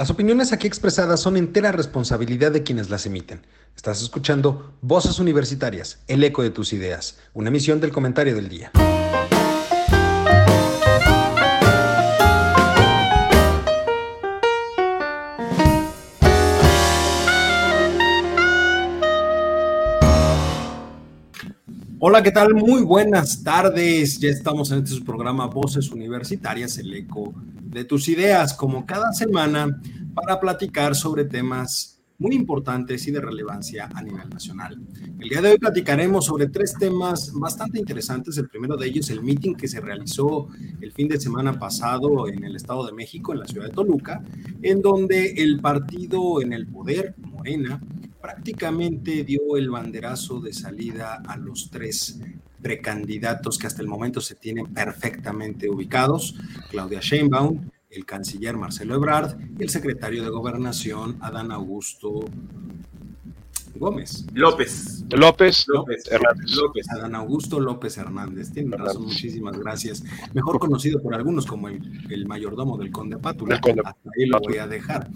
Las opiniones aquí expresadas son entera responsabilidad de quienes las emiten. Estás escuchando Voces Universitarias, el eco de tus ideas, una emisión del comentario del día. Hola, ¿qué tal? Muy buenas tardes. Ya estamos en este programa Voces Universitarias, el eco de tus ideas, como cada semana, para platicar sobre temas muy importantes y de relevancia a nivel nacional. El día de hoy platicaremos sobre tres temas bastante interesantes. El primero de ellos, el meeting que se realizó el fin de semana pasado en el Estado de México, en la ciudad de Toluca, en donde el partido en el poder, Morena, prácticamente dio el banderazo de salida a los tres precandidatos que hasta el momento se tienen perfectamente ubicados, Claudia Sheinbaum, el canciller Marcelo Ebrard y el secretario de Gobernación Adán Augusto Gómez. López. López. López Hernández. López. Adán Augusto López Hernández. Tiene razón, muchísimas gracias. Mejor conocido por algunos como el, mayordomo del Conde Pátula. Hasta ahí lo voy a dejar.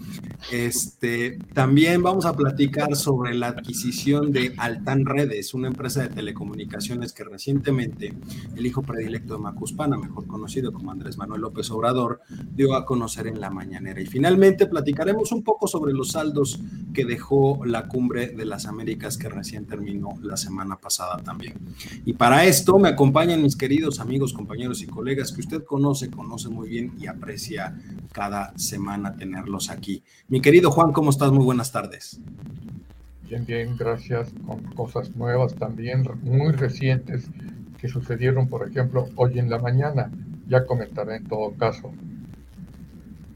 Este, también vamos a platicar sobre la adquisición de Altan Redes, una empresa de telecomunicaciones que recientemente el hijo predilecto de Macuspana, mejor conocido como Andrés Manuel López Obrador, dio a conocer en la mañanera. Y finalmente platicaremos un poco sobre los saldos que dejó la cumbre de las Américas que recién terminó la semana pasada también. Y para esto me acompañan mis queridos amigos, compañeros y colegas que usted conoce, conoce muy bien y aprecia cada semana tenerlos aquí. Mi querido Juan, ¿cómo estás? Muy buenas tardes. Bien, bien, gracias. Con cosas nuevas también, muy recientes, que sucedieron, por ejemplo, hoy en la mañana. Ya comentaré en todo caso.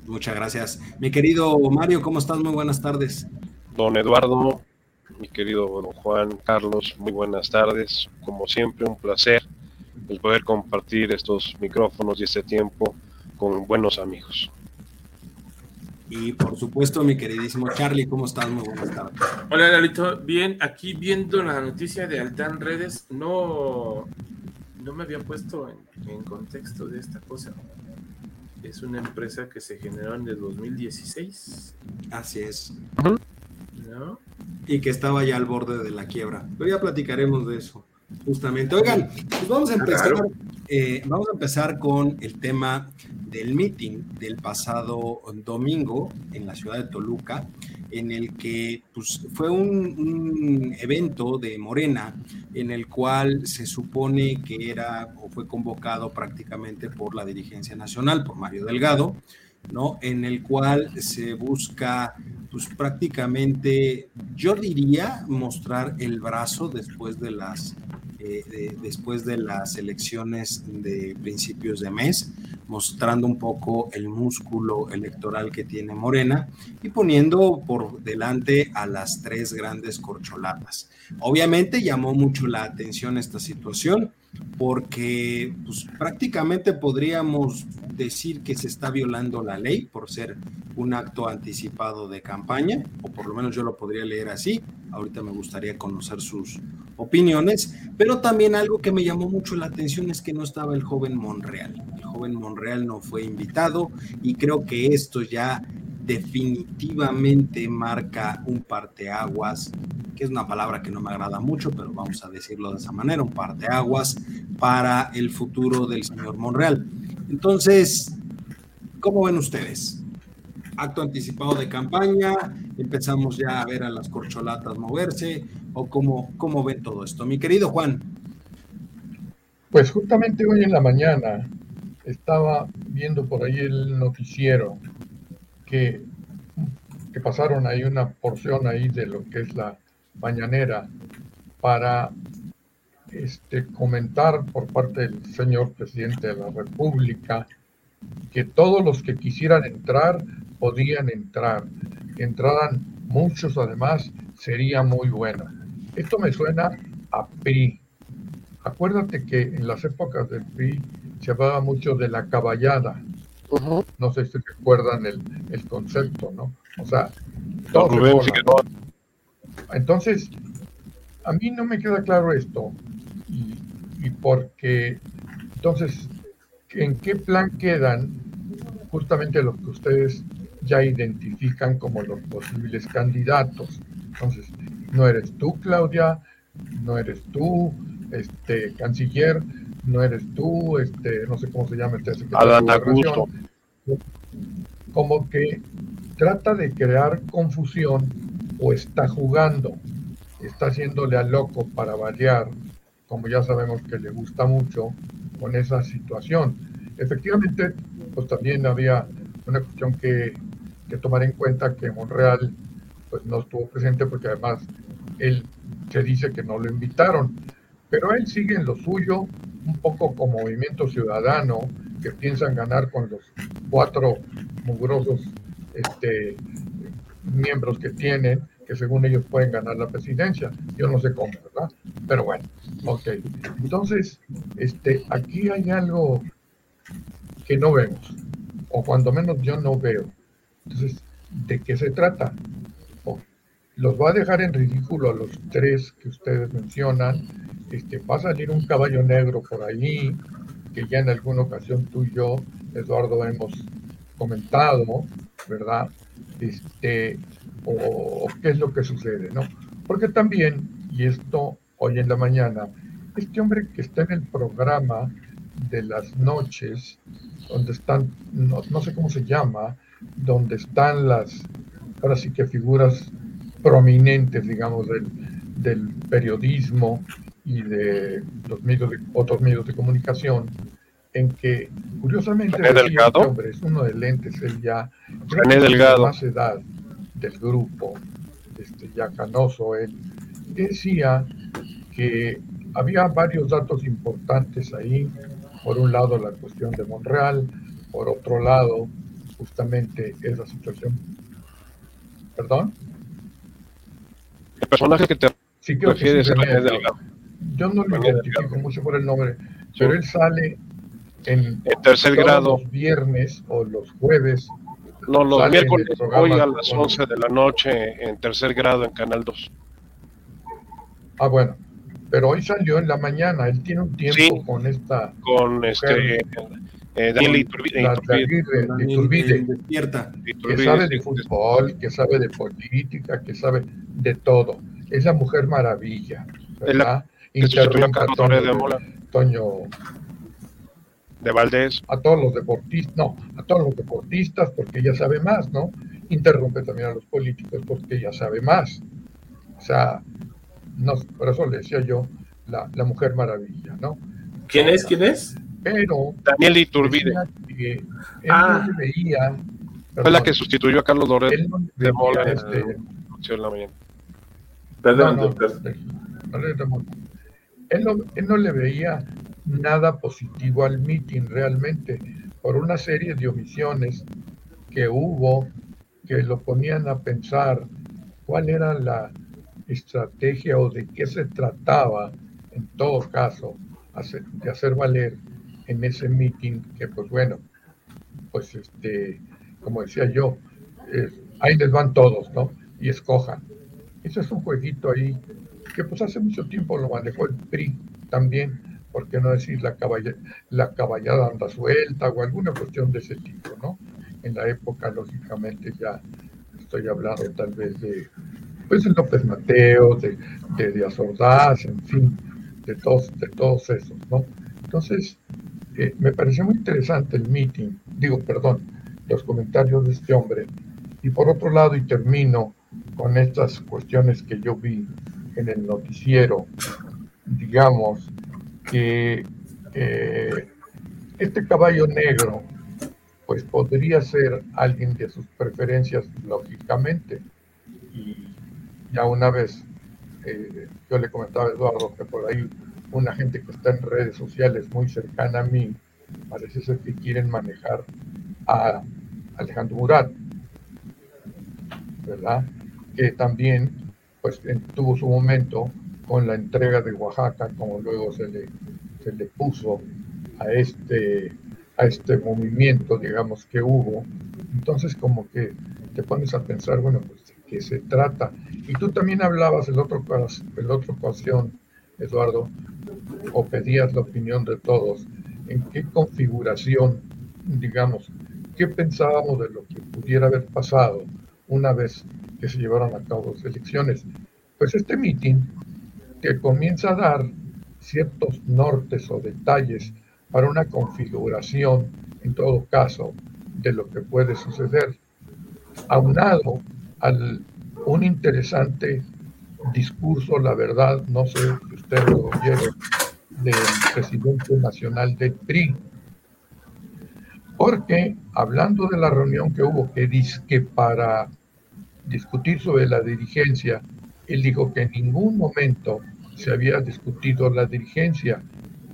Muchas gracias. Mi querido Mario, ¿cómo estás? Muy buenas tardes. Don Eduardo, mi querido don Juan Carlos, muy buenas tardes. Como siempre, un placer el poder compartir estos micrófonos y este tiempo con buenos amigos. Y por supuesto, mi queridísimo Charlie, ¿cómo estás? Muy buenas tardes. Hola, Lalito. Bien, aquí viendo la noticia de Altan Redes, no, no me había puesto en, contexto de esta cosa. Es una empresa que se generó en el 2016. Así es. ¿No? Y que estaba ya al borde de la quiebra. Pero ya platicaremos de eso, justamente. Oigan, pues vamos a empezar, eh, vamos a empezar con el tema del meeting del pasado domingo en la ciudad de Toluca, en el que pues, fue un, evento de Morena en el cual se supone que era o fue convocado prácticamente por la dirigencia nacional, por Mario Delgado, ¿no? En el cual se busca, pues prácticamente, yo diría, mostrar el brazo después de las eh, después de las elecciones de principios de mes, mostrando un poco el músculo electoral que tiene Morena y poniendo por delante a las tres grandes corcholatas. Obviamente llamó mucho la atención esta situación porque pues, prácticamente podríamos decir que se está violando la ley por ser un acto anticipado de campaña, o por lo menos yo lo podría leer así. Ahorita me gustaría conocer sus opiniones, pero también algo que me llamó mucho la atención es que no estaba el joven Monreal. El joven Monreal no fue invitado y creo que esto ya definitivamente marca un parteaguas, que es una palabra que no me agrada mucho, pero vamos a decirlo de esa manera, un parteaguas para el futuro del señor Monreal. Entonces, ¿cómo ven ustedes? Acto anticipado de campaña, empezamos ya a ver a las corcholatas moverse, o cómo, cómo ven todo esto. Mi querido Juan. Pues justamente hoy en la mañana estaba viendo por ahí el noticiero que, pasaron ahí una porción ahí de lo que es la mañanera para este, comentar por parte del señor presidente de la República que todos los que quisieran entrar podían entrar, que entraran muchos además, sería muy buena. Esto me suena a PRI. Acuérdate que en las épocas del PRI se hablaba mucho de la caballada, no sé si recuerdan el, el concepto, ¿no? O sea, todo Entonces, a mí no me queda claro esto. Y, y porque, entonces, ¿en qué plan quedan justamente los que ustedes ya identifican como los posibles candidatos. Entonces, no eres tú, Claudia, no eres tú, este, canciller, no eres tú, este, no sé cómo se llama este secretario Como que trata de crear confusión o está jugando, está haciéndole a loco para variar, como ya sabemos que le gusta mucho con esa situación. Efectivamente, pues también había una cuestión que, que tomar en cuenta que Monreal pues no estuvo presente porque además él se dice que no lo invitaron, pero él sigue en lo suyo, un poco como movimiento ciudadano, que piensan ganar con los cuatro mugrosos este, miembros que tienen, que según ellos pueden ganar la presidencia. Yo no sé cómo, ¿verdad? Pero bueno, ok. Entonces, este, aquí hay algo que no vemos, o cuando menos yo no veo. Entonces, ¿de qué se trata? Los va a dejar en ridículo a los tres que ustedes mencionan. Este, va a salir un caballo negro por ahí, que ya en alguna ocasión tú y yo, Eduardo, hemos comentado, ¿verdad? Este, o, qué es lo que sucede, ¿no? Porque también, y esto hoy en la mañana, este hombre que está en el programa de las noches, donde están, no, no sé cómo se llama, donde están las, ahora sí que figuras prominentes, digamos, del, del periodismo y de los medios de, otros medios de comunicación, en que curiosamente este hombre es uno de lentes, él ya René Delgado. más edad del grupo, este, ya canoso, él decía que había varios datos importantes ahí, por un lado la cuestión de Monreal, por otro lado justamente esa situación, perdón, personaje que te sí, refieres sí, Yo no lo identifico mucho por el nombre, pero él sale en, tercer grado. Los viernes o los jueves. No, los miércoles hoy a las 11 de la noche en tercer grado en Canal 2. Ah, bueno. Pero hoy salió en la mañana. Él tiene un tiempo sí, con esta. Con este. Eh, Daniel Iturbide, Iturbide, Iturbide, despierta, que sabe de fútbol, que sabe de política, que sabe de todo. Es la mujer maravilla, ¿verdad? Interrumpa a Toño, de, Toño de Valdés. A todos los deportistas, no, a todos los deportistas porque ella sabe más, ¿no? Interrumpe también a los políticos porque ella sabe más. O sea, no, por eso le decía yo la, la mujer maravilla, ¿no? ¿Quién es? ¿Quién es? Pero Daniel Iturbide. él ah. no veía fue perdón, la que sustituyó a Carlos Doret él no de Mola este, en la mañana perdón no, no, él, no, él no le veía nada positivo al meeting realmente por una serie de omisiones que hubo que lo ponían a pensar cuál era la estrategia o de qué se trataba en todo caso hacer, de hacer valer en ese meeting que pues bueno, pues este, como decía yo, ahí les van todos, ¿no? Y escojan. Ese es un jueguito ahí que pues hace mucho tiempo lo manejó el PRI también, ¿por qué no decir la, caballa, la caballada anda suelta o alguna cuestión de ese tipo, ¿no? En la época, lógicamente, ya estoy hablando tal vez de, pues, de López Mateo, de, de Díaz Ordaz, en fin, de todos, de todos esos, ¿no? Entonces, me pareció muy interesante el meeting, digo, perdón, los comentarios de este hombre. Y por otro lado, y termino con estas cuestiones que yo vi en el noticiero, digamos que eh, este caballo negro, pues podría ser alguien de sus preferencias, lógicamente. Y ya una vez, eh, yo le comentaba a Eduardo que por ahí una gente que está en redes sociales muy cercana a mí, parece ser que quieren manejar a Alejandro Murat, ¿verdad? Que también pues, tuvo su momento con la entrega de Oaxaca, como luego se le, se le puso a este, a este movimiento, digamos, que hubo. Entonces, como que te pones a pensar, bueno, pues, ¿de qué se trata? Y tú también hablabas el otro, el otra ocasión, Eduardo, o pedías la opinión de todos, en qué configuración, digamos, qué pensábamos de lo que pudiera haber pasado una vez que se llevaron a cabo las elecciones. Pues este meeting que comienza a dar ciertos nortes o detalles para una configuración, en todo caso, de lo que puede suceder, aunado al un interesante discurso, la verdad, no sé si usted lo oyeron, del presidente nacional del PRI, porque hablando de la reunión que hubo, que dice que para discutir sobre la dirigencia, él dijo que en ningún momento se había discutido la dirigencia,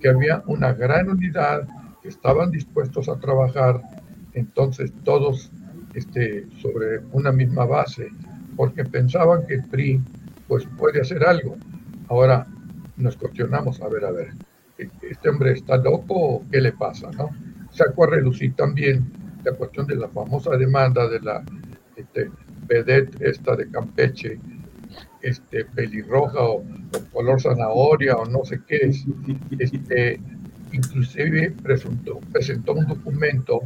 que había una gran unidad, que estaban dispuestos a trabajar, entonces todos este, sobre una misma base, porque pensaban que el PRI pues puede hacer algo. Ahora nos cuestionamos, a ver, a ver, ¿este hombre está loco o qué le pasa? ¿no? Sacó a relucir también la cuestión de la famosa demanda de la este, vedette esta de Campeche, este, pelirroja o, color zanahoria o no sé qué es. Este, inclusive presentó, presentó un documento,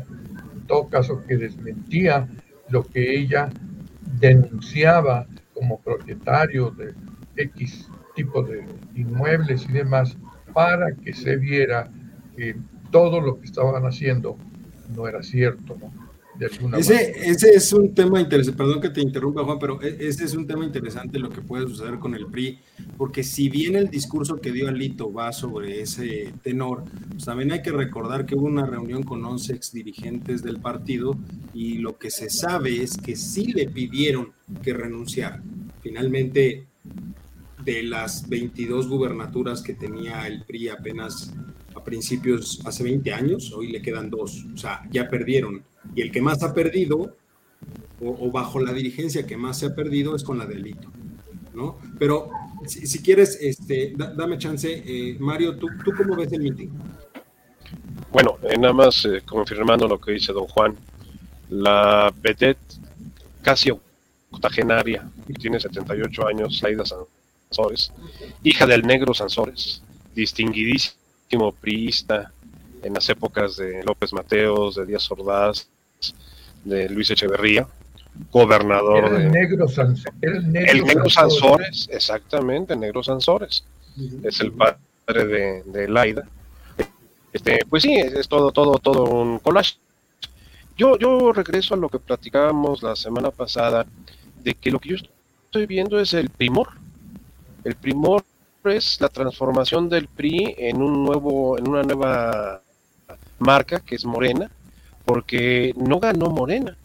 en todo caso, que desmentía lo que ella denunciaba como propietario de X tipo de inmuebles y demás para que se viera que todo lo que estaban haciendo no era cierto, ¿no? Ese, ese es un tema interesante, perdón que te interrumpa Juan, pero e, ese es un tema interesante lo que puede suceder con el PRI, porque si bien el discurso que dio Alito va sobre ese tenor, pues también hay que recordar que hubo una reunión con 11 ex dirigentes del partido y lo que se sabe es que sí le pidieron que renunciara. Finalmente, de las 22 gubernaturas que tenía el PRI apenas a principios, hace 20 años, hoy le quedan dos, o sea, ya perdieron y el que más ha perdido, o, bajo la dirigencia que más se ha perdido, es con la delito, ¿no? Pero si, quieres, este, dame chance, eh, Mario, ¿tú, ¿tú cómo ves el meeting? Bueno, eh, nada más eh, confirmando lo que dice don Juan, la vedette casi octogenaria, tiene 78 años, Laida Sansores, hija del negro Sansores, distinguidísimo priista en las épocas de López Mateos, de Díaz Ordaz, de Luis Echeverría, gobernador era el Negro el negro, Sansores, exactamente, el negro Sansores. Es el padre de, de Laida. Este, pues sí, es, todo, todo, todo un collage. Yo, yo regreso a lo que platicábamos la semana pasada, de que lo que yo estoy viendo es el primor. El primor es la transformación del PRI en un nuevo, en una nueva marca que es Morena, porque no ganó Morena,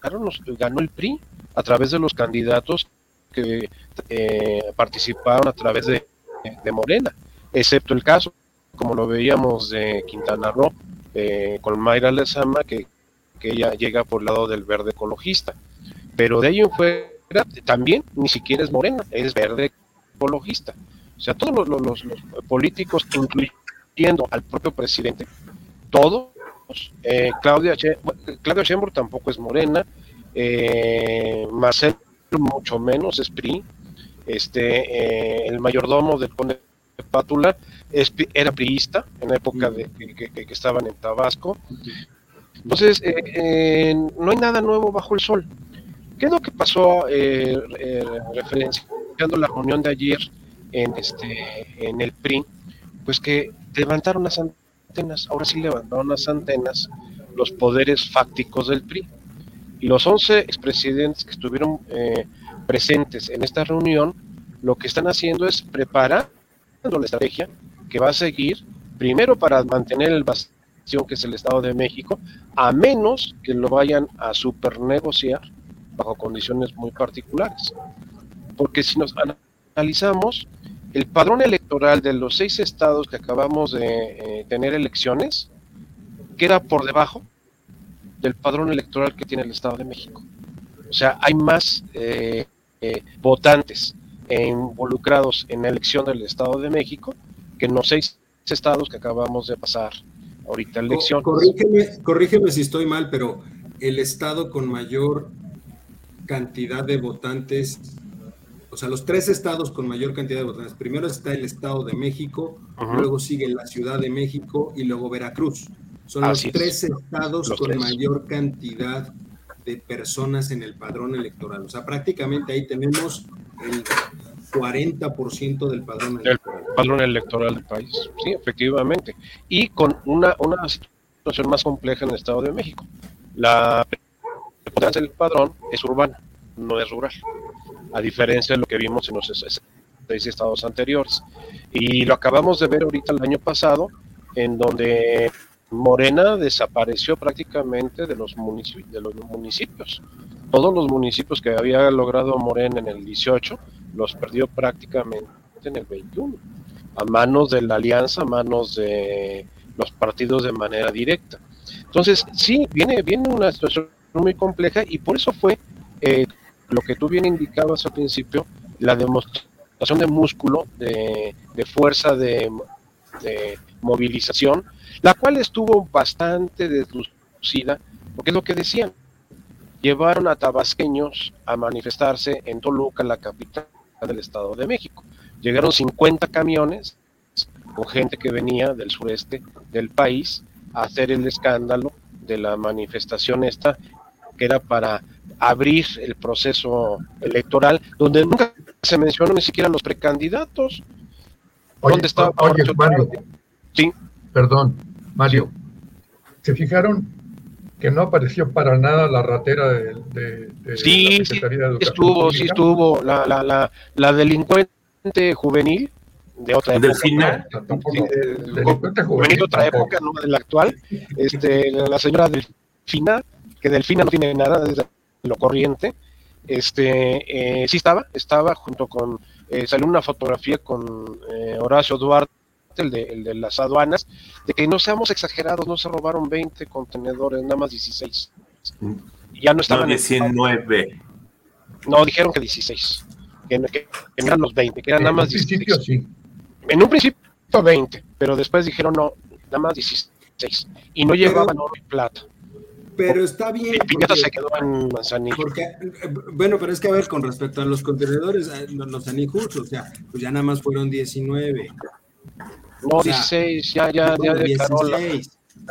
ganó el PRI a través de los candidatos que eh, participaron a través de, Morena, excepto el caso, como lo veíamos de Quintana Roo, eh, con Mayra Lezama, que, que ella llega por el lado del verde ecologista. Pero de ahí en fuera, también ni siquiera es morena, es verde ecologista. O sea, todos los, los, los políticos, incluyendo al propio presidente, todos eh, Claudia, Claudia tampoco es morena, eh, Marcelo mucho menos es PRI, este, eh, el mayordomo del conde Pátula era priista en la época de, que, estaban en Tabasco. Entonces, eh, no hay nada nuevo bajo el sol. ¿Qué es lo que pasó referenciando la reunión de ayer en, este, en el PRI? Pues que levantaron las ahora sí levantaron las antenas los poderes fácticos del PRI. Y los 11 expresidentes que estuvieron eh, presentes en esta reunión, lo que están haciendo es preparando la estrategia que va a seguir, primero para mantener el bastión que es el Estado de México, a menos que lo vayan a supernegociar bajo condiciones muy particulares. Porque si nos analizamos, el padrón electoral de los seis estados que acabamos de eh, tener elecciones queda por debajo del padrón electoral que tiene el Estado de México. O sea, hay más eh, eh, votantes involucrados en la elección del Estado de México que en los seis estados que acabamos de pasar ahorita elección. Corrígeme, corrígeme si estoy mal, pero el estado con mayor cantidad de votantes o sea, los tres estados con mayor cantidad de votantes. Primero está el Estado de México, luego sigue la Ciudad de México y luego Veracruz. Son los tres estados con mayor cantidad de personas en el padrón electoral. O sea, prácticamente ahí tenemos el 40% del padrón electoral. El padrón electoral del país, sí, efectivamente. Y con una, una situación más compleja en el Estado de México. La importancia del padrón es urbana, no es rural, a diferencia de lo que vimos en los seis estados anteriores. Y lo acabamos de ver ahorita el año pasado, en donde Morena desapareció prácticamente de los, municipios, de los municipios. Todos los municipios que había logrado Morena en el 18 los perdió prácticamente en el 21, a manos de la alianza, a manos de los partidos de manera directa. Entonces, sí, viene, viene una situación muy compleja y por eso fue eh, lo que tú bien indicabas al principio, la demostración de músculo, de, fuerza, de, de movilización, la cual estuvo bastante deslucida, porque es lo que decían, llevaron a tabasqueños a manifestarse en Toluca, la capital del Estado de México. Llegaron 50 camiones con gente que venía del sureste del país a hacer el escándalo de la manifestación esta, que era para abrir el proceso electoral, donde nunca se mencionó ni siquiera los precandidatos. ¿Dónde estaba oye, Mario, Sí. Perdón, Mario. ¿Se fijaron que no apareció para nada la ratera de, de, sí, la Secretaría de Educación estuvo, sí estuvo, la, la, la, la delincuente juvenil de otra época. Delfina. juvenil de otra época, no de la actual. Este, la señora Delfina, que Delfina no tiene nada de lo corriente. Este, eh, sí estaba, estaba junto con, eh, salió una fotografía con eh, Horacio Duarte el de, las aduanas, de que no seamos exagerados, no se robaron 20 contenedores, nada más 16. Ya no estaban. No, 19. No, dijeron que 16. Que, eran los 20, que eran nada más 16. En un principio 20, pero después dijeron no, nada más 16. Y no llevaban oro y plata. Pero está bien. Y se quedó en Manzanillo. Porque, bueno, pero es que a ver, con respecto a los contenedores, eh, los anijos, o sea, pues ya nada más fueron 19. No, 16, ya, ya, ya declaró la,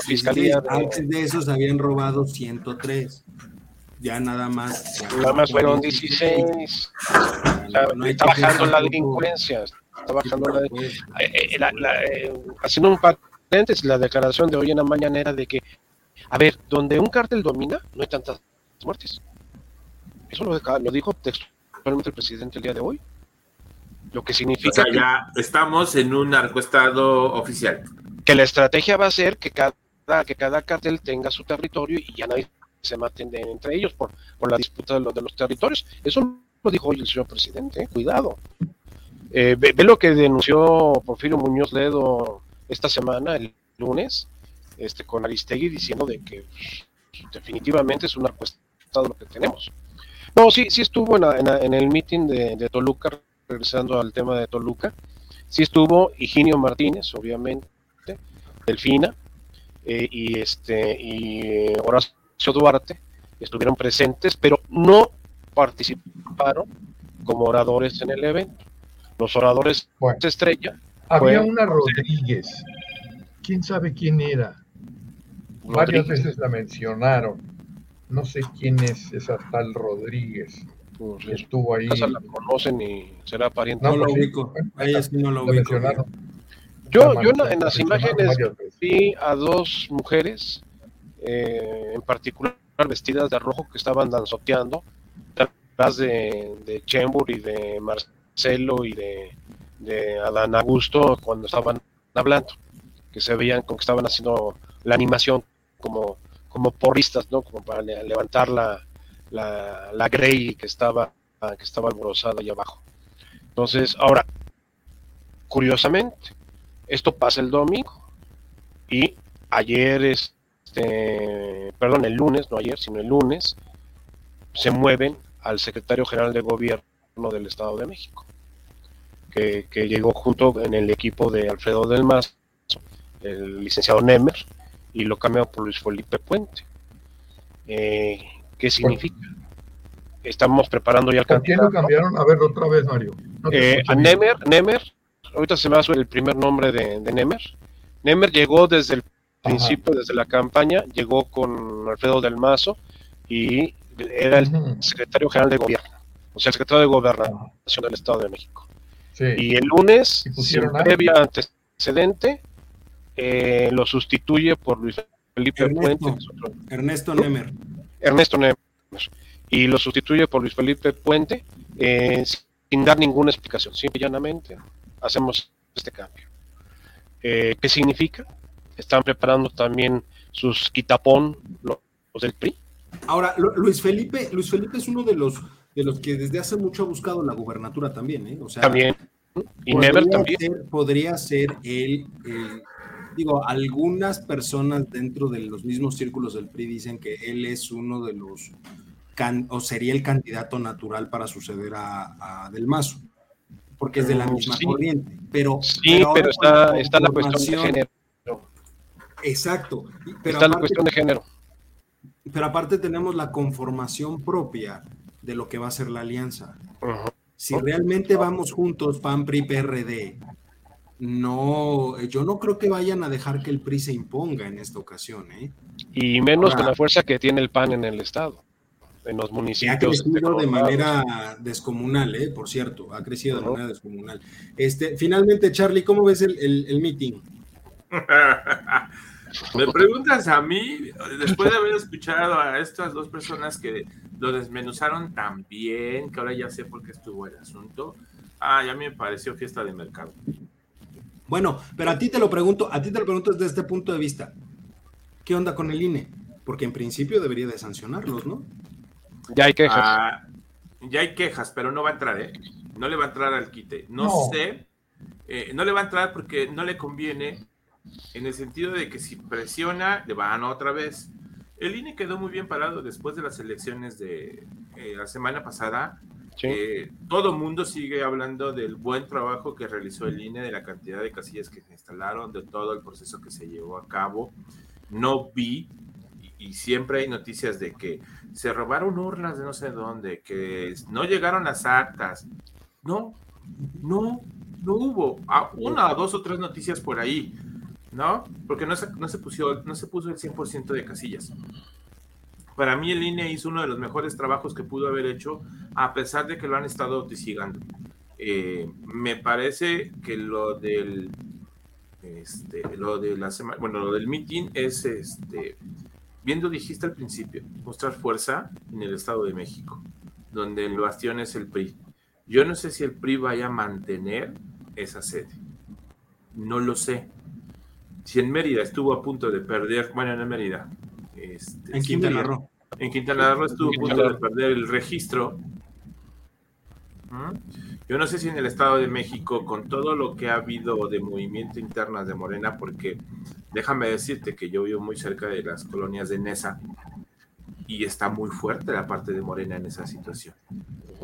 fiscalía. Antes de esos habían robado 103. Ya nada más. nada más fueron 16. está bajando la delincuencia. Está bajando la, eh, eh, eh, haciendo un paréntesis, la declaración de hoy en la mañanera de que, a ver, donde un cártel domina, no hay tantas muertes. Eso lo, lo dijo textualmente el presidente el día de hoy. Lo que significa que ya estamos en un narcoestado oficial. Que la estrategia va a ser que cada, que cada cartel tenga su territorio y ya nadie se maten entre ellos por, por la disputa de, los de los territorios. Eso lo dijo hoy el señor presidente, ¿eh? cuidado. Eh, ve, lo que denunció Porfirio Muñoz Ledo esta semana, el lunes, este, con Aristegui, diciendo de que definitivamente es un narcoestado lo que tenemos. No, sí, sí estuvo en, en, el meeting de, de Toluca regresando al tema de Toluca, sí estuvo Higinio Martínez, obviamente, Delfina, eh, y este y Horacio Duarte estuvieron presentes, pero no participaron como oradores en el evento. Los oradores estrella. Había una Rodríguez. ¿Quién sabe quién era? Varias veces la mencionaron. No sé quién es esa tal Rodríguez. Pues, estuvo ahí. la conocen y será pariente. No, lo ubico. Ahí sí no lo ubico. Yo, yo en las imágenes vi a dos mujeres, eh, en particular vestidas de rojo, que estaban danzoteando detrás de, de Chembur y de Marcelo y de, de Adán Augusto cuando estaban hablando, que se veían como que estaban haciendo la animación como, como porristas, ¿no? Como para levantar la, la, Grey que estaba, que estaba alborozada ahí abajo. Entonces, ahora, curiosamente, esto pasa el domingo y ayer, este, perdón, el lunes, no ayer, sino el lunes, se mueven al secretario general de gobierno del Estado de México, que, llegó junto en el equipo de Alfredo del Mazo, el licenciado Nemer, y lo cambió por Luis Felipe Puente. Eh, ¿Qué significa? Estamos preparando ya el ¿Por qué lo cambiaron? A ver, otra vez, Mario. Eh, a Nemer, Nemer, ahorita se me va a el primer nombre de, Nemer. Nemer llegó desde el principio, desde la campaña, llegó con Alfredo del Mazo y era el secretario general de gobierno, o sea, el secretario de gobernación del Estado de México. Y el lunes, sin previa antecedente, eh, lo sustituye por Luis Felipe Puente. Ernesto Nemer. Ernesto Nemer. Y lo sustituye por Luis Felipe Puente eh, sin dar ninguna explicación, simple y llanamente hacemos este cambio. Eh, ¿Qué significa? Están preparando también sus quitapón, los del PRI. Ahora, Luis Felipe, Luis Felipe es uno de los de los que desde hace mucho ha buscado la gubernatura también, ¿eh? O sea, también. Y Never también. podría ser él, digo, algunas personas dentro de los mismos círculos del PRI dicen que él es uno de los, o sería el candidato natural para suceder a, Del Mazo, porque es de la mm, misma corriente. Pero, sí, pero, está, está la cuestión de género. Exacto. Pero está la cuestión de género. Pero aparte tenemos la conformación propia de lo que va a ser la alianza. Si realmente vamos juntos, PAN, PRI, PRD, no, yo no creo que vayan a dejar que el PRI se imponga en esta ocasión. ¿eh? Y menos con la fuerza que tiene el PAN en el Estado, en los municipios. Ha crecido de, manera descomunal, ¿eh? por cierto, ha crecido de manera descomunal. Este, finalmente, Charlie, ¿cómo ves el, el, el meeting? Me preguntas a mí, después de haber escuchado a estas dos personas que lo desmenuzaron tan bien, que ahora ya sé por qué estuvo el asunto. Ah, ya me pareció fiesta de mercado. Bueno, pero a ti te lo pregunto, a ti te lo pregunto desde este punto de vista. ¿Qué onda con el INE? Porque en principio debería de sancionarlos, ¿no? Ya hay quejas. Ah, ya hay quejas, pero no va a entrar, ¿eh? No le va a entrar al quite. No, sé. Eh, no le va a entrar porque no le conviene en el sentido de que si presiona, le van otra vez. El INE quedó muy bien parado después de las elecciones de eh, la semana pasada. Eh, todo mundo sigue hablando del buen trabajo que realizó el INE, de la cantidad de casillas que se instalaron, de todo el proceso que se llevó a cabo. No vi, y, y siempre hay noticias de que se robaron urnas de no sé dónde, que no llegaron las actas. No, no, no hubo. Ah, una, dos o tres noticias por ahí ¿no? Porque no se, no se, puso, no se puso el 100% de casillas. Para mí el INE hizo uno de los mejores trabajos que pudo haber hecho, a pesar de que lo han estado tisigando. Eh, me parece que lo del este, lo de la semana, bueno, lo del meeting es este, viendo dijiste al principio, mostrar fuerza en el Estado de México, donde el bastión es el PRI. Yo no sé si el PRI vaya a mantener esa sede. No lo sé si en Mérida estuvo a punto de perder, bueno, en Mérida, este, en Quintana Roo. En Quintana Roo estuvo a punto de perder el registro. ¿Mm? Yo no sé si en el Estado de México, con todo lo que ha habido de movimiento interno de Morena, porque déjame decirte que yo vivo muy cerca de las colonias de Nesa y está muy fuerte la parte de Morena en esa situación.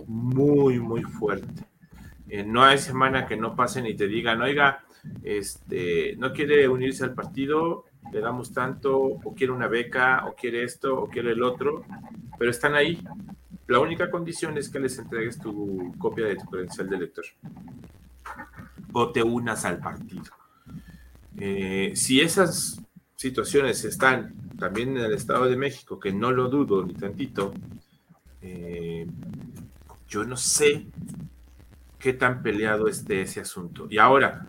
Muy, muy fuerte. Eh, no hay semana que no pasen y te digan, oiga, este, no quiere unirse al partido, le damos tanto, o quiere una beca, o quiere esto, o quiere el otro, pero están ahí. La única condición es que les entregues tu copia de tu credencial de elector o te unas al partido. Eh, si esas situaciones están también en el Estado de México, que no lo dudo ni tantito, eh, yo no sé qué tan peleado esté ese asunto. Y ahora,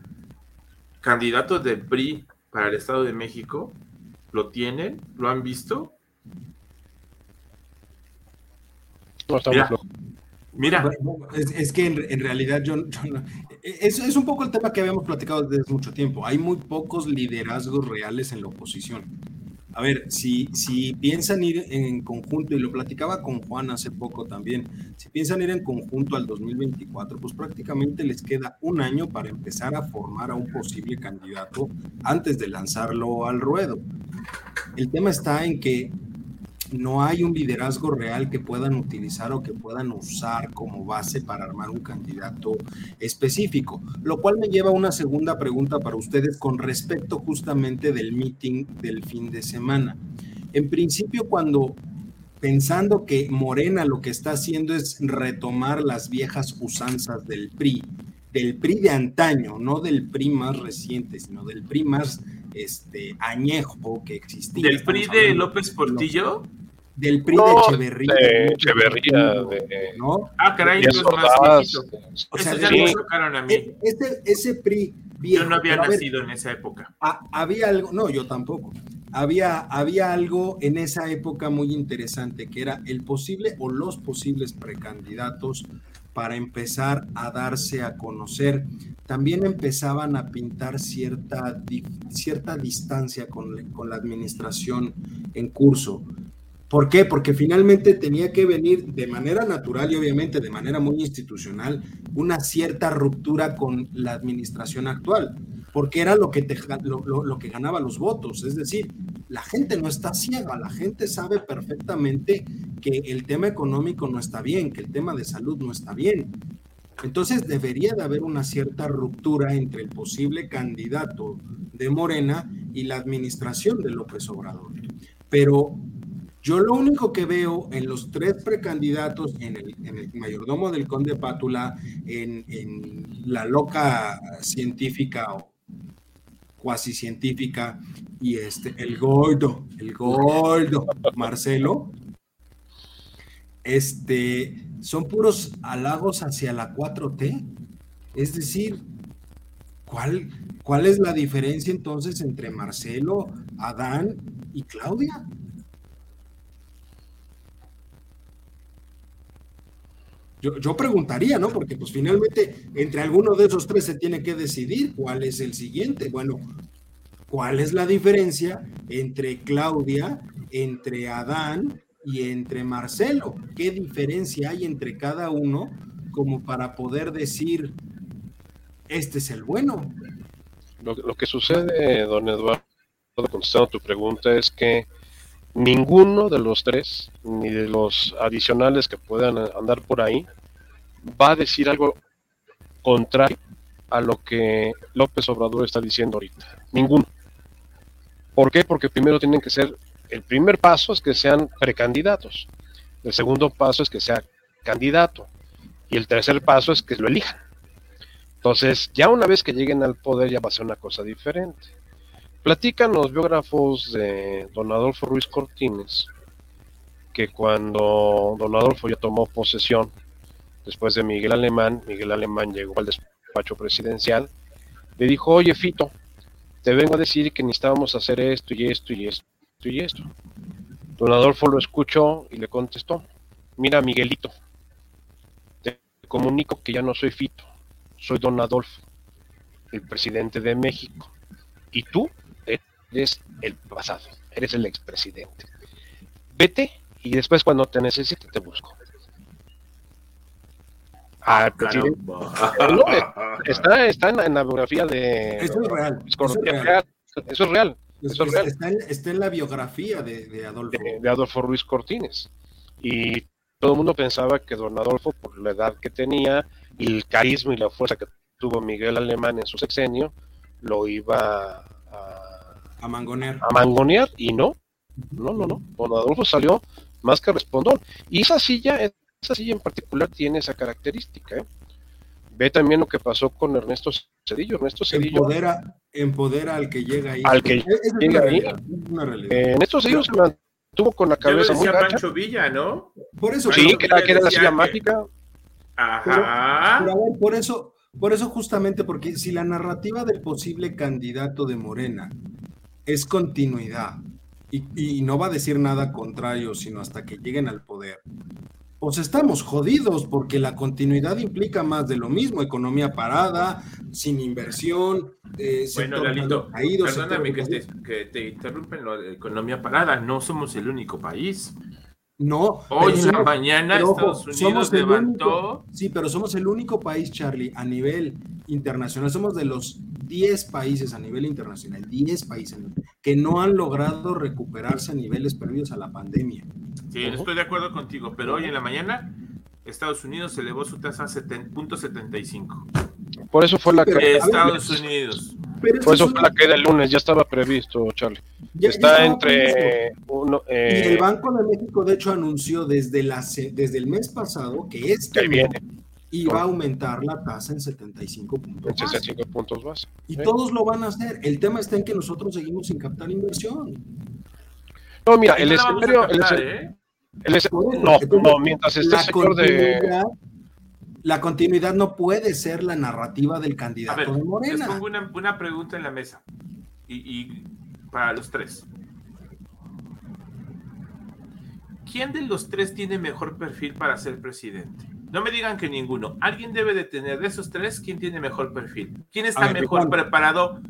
candidatos del PRI para el Estado de México? ¿Lo tienen? ¿Lo han visto? mira, es, que en, realidad yo, es, es, un poco el tema que habíamos platicado desde mucho tiempo. Hay muy pocos liderazgos reales en la oposición. A ver, si, si piensan ir en conjunto, y lo platicaba con Juan hace poco también, si piensan ir en conjunto al 2024, pues prácticamente les queda un año para empezar a formar a un posible candidato antes de lanzarlo al ruedo. El tema está en que no hay un liderazgo real que puedan utilizar o que puedan usar como base para armar un candidato específico, lo cual me lleva a una segunda pregunta para ustedes con respecto justamente del meeting del fin de semana. En principio, cuando pensando que Morena lo que está haciendo es retomar las viejas usanzas del PRI, del PRI de antaño, no del PRI más reciente, sino del PRI más este, añejo que existía. ¿Del PRI de López Portillo? Del PRI de Echeverría. De Echeverría, de, ¿no? Ah, caray, es más O sea, ya me tocaron a mí. E, ese, ese PRI Viejo, yo no había nacido en esa época. había algo, no, yo tampoco. Había, había algo en esa época muy interesante, que era el posible o los posibles precandidatos para empezar a darse a conocer. También empezaban a pintar cierta, cierta distancia con, con la administración en curso. ¿Por qué? Porque finalmente tenía que venir de manera natural y obviamente de manera muy institucional una cierta ruptura con la administración actual, porque era lo que, lo, que ganaba los votos. Es decir, la gente no está ciega, la gente sabe perfectamente que el tema económico no está bien, que el tema de salud no está bien. Entonces debería de haber una cierta ruptura entre el posible candidato de Morena y la administración de López Obrador. Pero yo lo único que veo en los tres precandidatos, en el, mayordomo del conde Pátula, en, la loca científica o cuasi científica, y este, el gordo, el gordo, Marcelo, este, son puros halagos hacia la 4T. Es decir, ¿cuál, ¿cuál es la diferencia entonces entre Marcelo, Adán y Claudia? Yo, preguntaría, ¿no? Porque pues finalmente entre alguno de esos tres se tiene que decidir cuál es el siguiente. Bueno, ¿cuál es la diferencia entre Claudia, entre Adán y entre Marcelo? ¿Qué diferencia hay entre cada uno como para poder decir, este es el bueno? Lo, lo que sucede, don Eduardo, contestando tu pregunta, es que ninguno de los tres, ni de los adicionales que puedan andar por ahí, va a decir algo contrario a lo que López Obrador está diciendo ahorita. Ninguno. ¿Por qué? Porque primero tienen que ser, el primer paso es que sean precandidatos, el segundo paso es que sea candidato y el tercer paso es que lo elijan. Entonces, ya una vez que lleguen al poder ya va a ser una cosa diferente. Platican los biógrafos de don Adolfo Ruiz Cortines que cuando don Adolfo ya tomó posesión, después de Miguel Alemán, Miguel Alemán llegó al despacho presidencial, le dijo, oye Fito, te vengo a decir que necesitábamos hacer esto y esto y esto y esto. Don Adolfo lo escuchó y le contestó, mira Miguelito, te comunico que ya no soy Fito, soy don Adolfo, el presidente de México, y tú eres el pasado, eres el expresidente. Vete y después cuando te necesite te busco. Ah, está, está en, la, biografía de. Eso es real. Eso es real. Eso es real. Eso es real. Está, en, está, en, la biografía de, de Adolfo. De, Adolfo Ruiz Cortines. Y todo el mundo pensaba que don Adolfo, por la edad que tenía y el carisma y la fuerza que tuvo Miguel Alemán en su sexenio, lo iba a, a mangonear. A mangonear, y no. No, no, no. Don Adolfo salió más que respondón. Y esa silla es esa silla en particular tiene esa característica. ¿eh? Ve también lo que pasó con Ernesto Cedillo. Ernesto Cedillo. Empodera, empodera al que llega ahí. Al que llega ahí. Eh, Ernesto Cedillo se mantuvo con la cabeza muy gacha. Pancho Villa, ¿no? Por eso. Sí, que era, que era la silla mágica. Ajá. por eso, por eso justamente, porque si la narrativa del posible candidato de Morena es continuidad y, y no va a decir nada contrario, sino hasta que lleguen al poder, pues estamos jodidos porque la continuidad implica más de lo mismo, economía parada, sin inversión. Eh, bueno, Lalito, perdóname que te, que te, interrumpen lo de economía parada, no somos el único país. No. Hoy en la mañana Estados Unidos levantó. sí, pero somos el único país, Charlie, a nivel internacional. Somos de los 10 países a nivel internacional, 10 países que no han logrado recuperarse a niveles previos a la pandemia. Sí, estoy de acuerdo contigo, pero hoy en la mañana Estados Unidos elevó su tasa a 7.75. Por eso fue la caída. Estados Unidos. Por eso fue la caída el lunes, ya estaba previsto, Charlie. Está entre uno. Eh, y el Banco de México, de hecho, anunció desde, la, desde el mes pasado que este. viene. Y va a aumentar la tasa en 75 puntos. 65 puntos base. Y todos lo van a hacer. El tema está en que nosotros seguimos sin captar inversión. No, mira, el escenario. ¿eh? no, no, mientras esté el sector de. La continuidad no puede ser la narrativa del candidato de Morena. Les pongo una, pregunta en la mesa. y para los tres. ¿Quién de los tres tiene mejor perfil para ser presidente? No me digan que ninguno. Alguien debe de tener de esos tres quién tiene mejor perfil. ¿Quién está mejor preparado?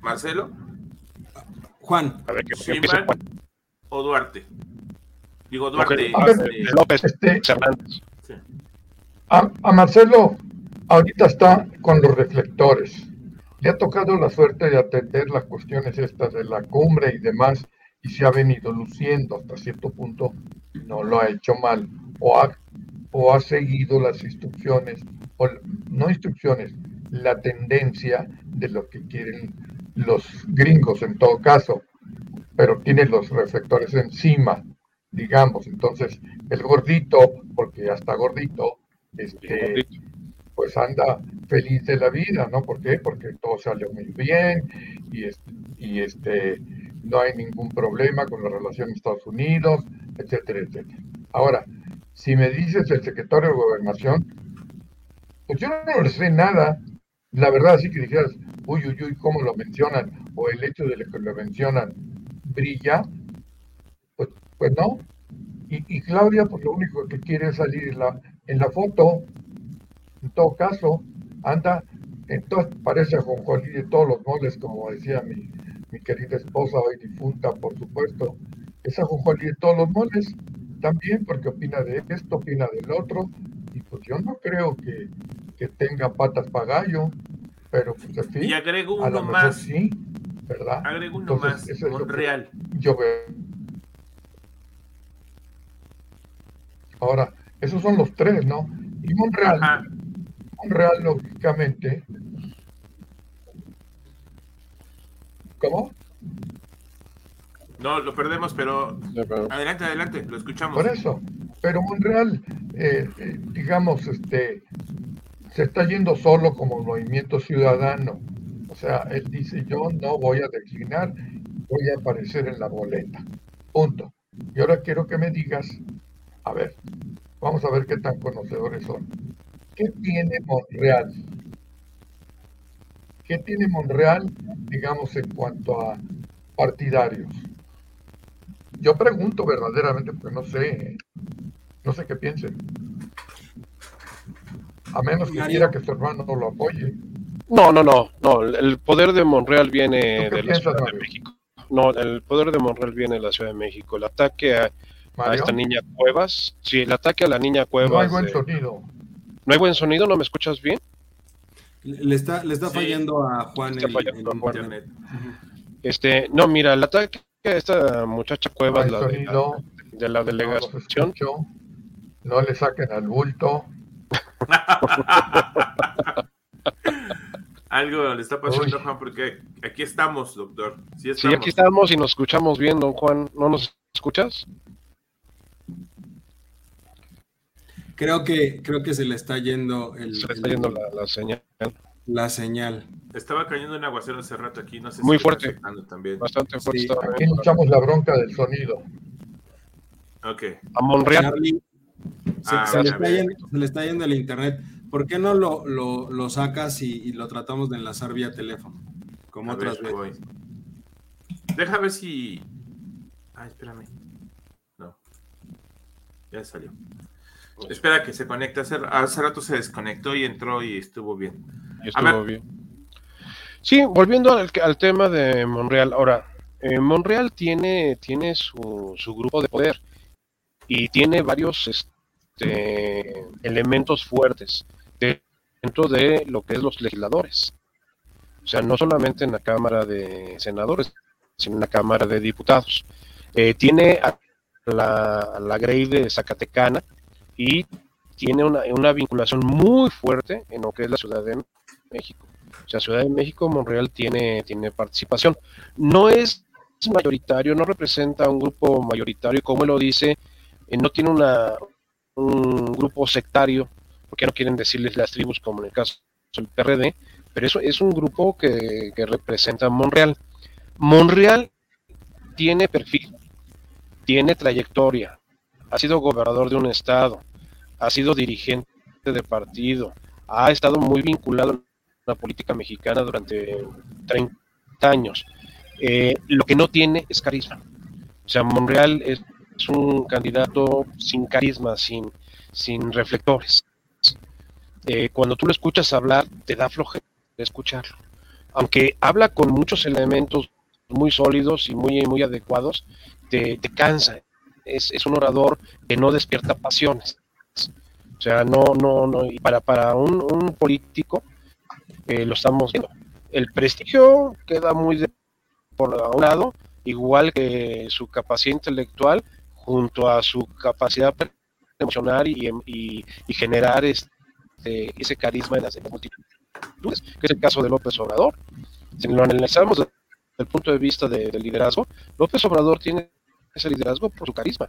Marcelo. Juan. A ver, o Duarte. Digo Duarte. Este, López este, A, a Marcelo ahorita está con los reflectores. Le ha tocado la suerte de atender las cuestiones estas de la cumbre y demás y se ha venido luciendo hasta cierto punto, no lo ha hecho mal, o ha, o ha seguido las instrucciones, o no instrucciones, la tendencia de lo que quieren los gringos en todo caso, pero tiene los reflectores encima, digamos, entonces el gordito, porque ya está gordito, este, pues anda feliz de la vida, ¿no? ¿Por qué? Porque todo salió muy bien y, y este no hay ningún problema con la relación Estados Unidos, etcétera, etcétera. Ahora, si me dices el secretario de Gobernación, pues yo no le sé nada. La verdad, sí que dijeras, uy, uy, uy, cómo lo mencionan, o el hecho de que lo mencionan brilla, pues, pues no. Y, Claudia, pues lo único que quiere es salir en la, en la foto. En todo caso, anda, entonces parece a Jonjolí de todos los moles, como decía mi, mi querida esposa, hoy difunta, por supuesto, esa ajonjolí de todos los moles, también porque opina de esto, opina del otro, y pues yo no creo que, tenga patas para gallo, pero pues en fin, y agrego uno más. sí, ¿verdad? Agrego uno más, Monreal. Yo veo. Ahora, esos son los tres, ¿no? Y Monreal, Monreal lógicamente ¿Cómo? No, lo perdemos, pero adelante, adelante, lo escuchamos. Por eso, pero Monreal, eh, eh, digamos, este, se está yendo solo como movimiento ciudadano. O sea, él dice, yo no voy a declinar, voy a aparecer en la boleta. Punto. Y ahora quiero que me digas, a ver, vamos a ver qué tan conocedores son. ¿Qué tiene Monreal? ¿Qué tiene Monreal, digamos, en cuanto a partidarios? Yo pregunto verdaderamente, porque no sé, no sé qué piensen. A menos que quiera que su hermano lo apoye. No, no, no, no. El poder de Monreal viene de la Ciudad de México. No, el poder de Monreal viene de la Ciudad de México. El ataque a, esta niña Cuevas, sí, el ataque a la niña Cuevas. No hay buen sonido. ¿No hay buen sonido? ¿No me escuchas bien? Le está, le está fallando a Juan el, Juan. Este, no, mira, el ataque esta muchacha Cuevas, la de, la, delegación. No, le saquen al bulto. Algo le está pasando a Juan porque aquí estamos, doctor. Sí, aquí estamos y nos escuchamos bien, don Juan. ¿No nos escuchas? Creo que, creo que se le está yendo el, se le está yendo la, señal. La señal. Estaba cayendo un aguacero hace rato aquí, no sé Muy fuerte. También. Bastante fuerte. aquí escuchamos la bronca del sonido. Ok. A Monreal. Ah, se, le está yendo, el internet. ¿Por qué no lo, lo, sacas y, lo tratamos de enlazar vía teléfono? Como otras veces. Deja ver si. Ay, espérame. No. Ya salió. Espera que se conecte. Hace, hace, rato se desconectó y entró y estuvo bien. Estuvo bien. Sí, volviendo al, tema de Monreal. Ahora, eh, Monreal tiene, tiene su, su, grupo de poder y tiene varios este, elementos fuertes dentro de lo que es los legisladores. O sea, no solamente en la Cámara de Senadores, sino en la Cámara de Diputados. Eh, tiene a la, a la Grey de Zacatecana, y tiene una, vinculación muy fuerte en lo que es la Ciudad de México. O sea, Ciudad de México, Monreal tiene, tiene participación. No es mayoritario, no representa un grupo mayoritario, como lo dice, eh, no tiene una, un grupo sectario, porque no quieren decirles las tribus como en el caso del PRD, pero eso es un grupo que, que representa Monreal. Monreal tiene perfil, tiene trayectoria, ha sido gobernador de un estado, ha sido dirigente de partido, ha estado muy vinculado política mexicana durante 30 años. Eh, lo que no tiene es carisma. O sea, Monreal es, un candidato sin carisma, sin, sin reflectores. Eh, cuando tú lo escuchas hablar, te da flojera escucharlo. Aunque habla con muchos elementos muy sólidos y muy, muy adecuados, te, te cansa. Es, es, un orador que no despierta pasiones. O sea, no, no, no, y para, para un político, eh, lo estamos viendo. El prestigio queda muy de, por un lado, igual que su capacidad intelectual, junto a su capacidad emocional y, y, y generar este, ese carisma en las multitudes, que es el caso de López Obrador. Si lo analizamos desde el punto de vista de, del liderazgo, López Obrador tiene ese liderazgo por su carisma.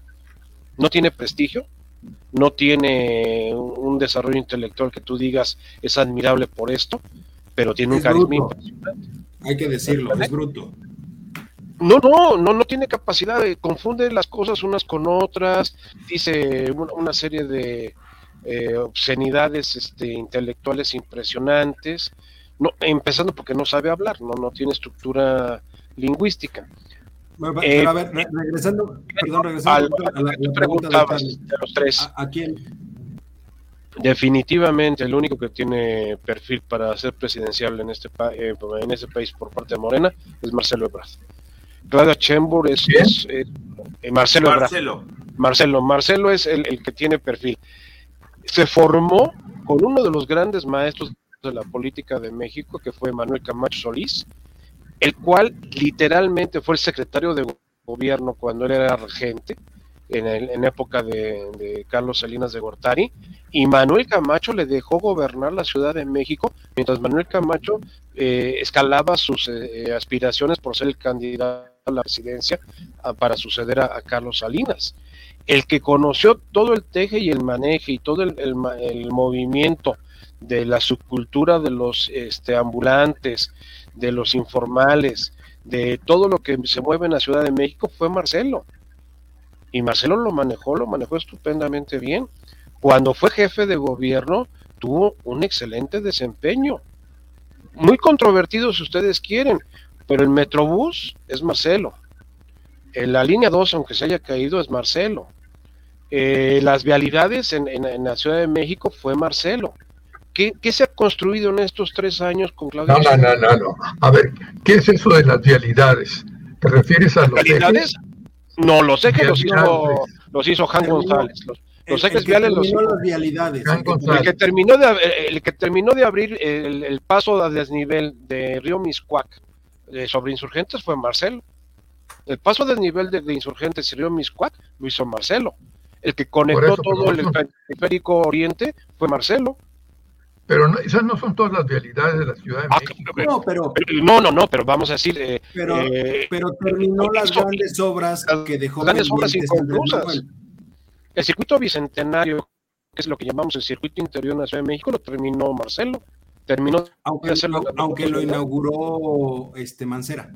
No tiene prestigio, no tiene un desarrollo intelectual que tú digas es admirable por esto, pero tiene un carisma impresionante. Hay que decirlo, es bruto. No, no, no, no tiene capacidad de confunde las cosas unas con otras, dice una, una serie de eh, obscenidades este, intelectuales impresionantes, no, empezando porque no sabe hablar, no, no tiene estructura lingüística. Pero, eh, a ver, regresando, perdón, regresando al, a la, la pregunta de, de, los tres. ¿A, ¿A, quién? Definitivamente el único que tiene perfil para ser presidencial en este, eh, en este país por parte de Morena es Marcelo Ebrard. Claudia Chembur es, es, es eh, Marcelo, Marcelo. Marcelo. Marcelo es el, el, que tiene perfil. Se formó con uno de los grandes maestros de la política de México, que fue Manuel Camacho Solís, el cual literalmente fue el secretario de gobierno cuando él era regente, en, el, en época de, de, Carlos Salinas de Gortari, y Manuel Camacho le dejó gobernar la Ciudad de México, mientras Manuel Camacho eh, escalaba sus eh, aspiraciones por ser el candidato a la presidencia a, para suceder a, Carlos Salinas. El que conoció todo el teje y el maneje y todo el movimiento de la subcultura de los este, ambulantes, de los informales, de todo lo que se mueve en la Ciudad de México fue Marcelo. Y Marcelo lo manejó, lo manejó estupendamente bien. Cuando fue jefe de gobierno, tuvo un excelente desempeño. Muy controvertido si ustedes quieren, pero el Metrobús es Marcelo. En la línea 2, aunque se haya caído, es Marcelo. Eh, las vialidades en, en, en, la Ciudad de México fue Marcelo. ¿Qué, ¿Qué, se ha construido en estos tres años con Claudia? No, no, no, no, no. A ver, ¿qué es eso de las vialidades? ¿Te refieres a los vialidades? No, los ejes los hizo, los hizo Juan González. Los, los ejes viales los hizo. las vialidades. El que, terminó de, el que terminó de abrir el, el paso a desnivel de Río Miscuac eh, sobre insurgentes fue Marcelo. El paso a desnivel de, de insurgentes y Río Miscuac lo hizo Marcelo. El que conectó eso, todo el periférico oriente fue Marcelo. Pero no, esas no son todas las vialidades de la Ciudad de ah, México. No, pero, pero, no, no, no, pero vamos a decir. Eh, pero, eh, pero terminó las grandes obras que dejó. Grandes obras inconclusas. El circuito bicentenario, que es lo que llamamos el circuito interior de la Ciudad de México, lo terminó Marcelo. Terminó aunque, aunque lo inauguró este Mancera.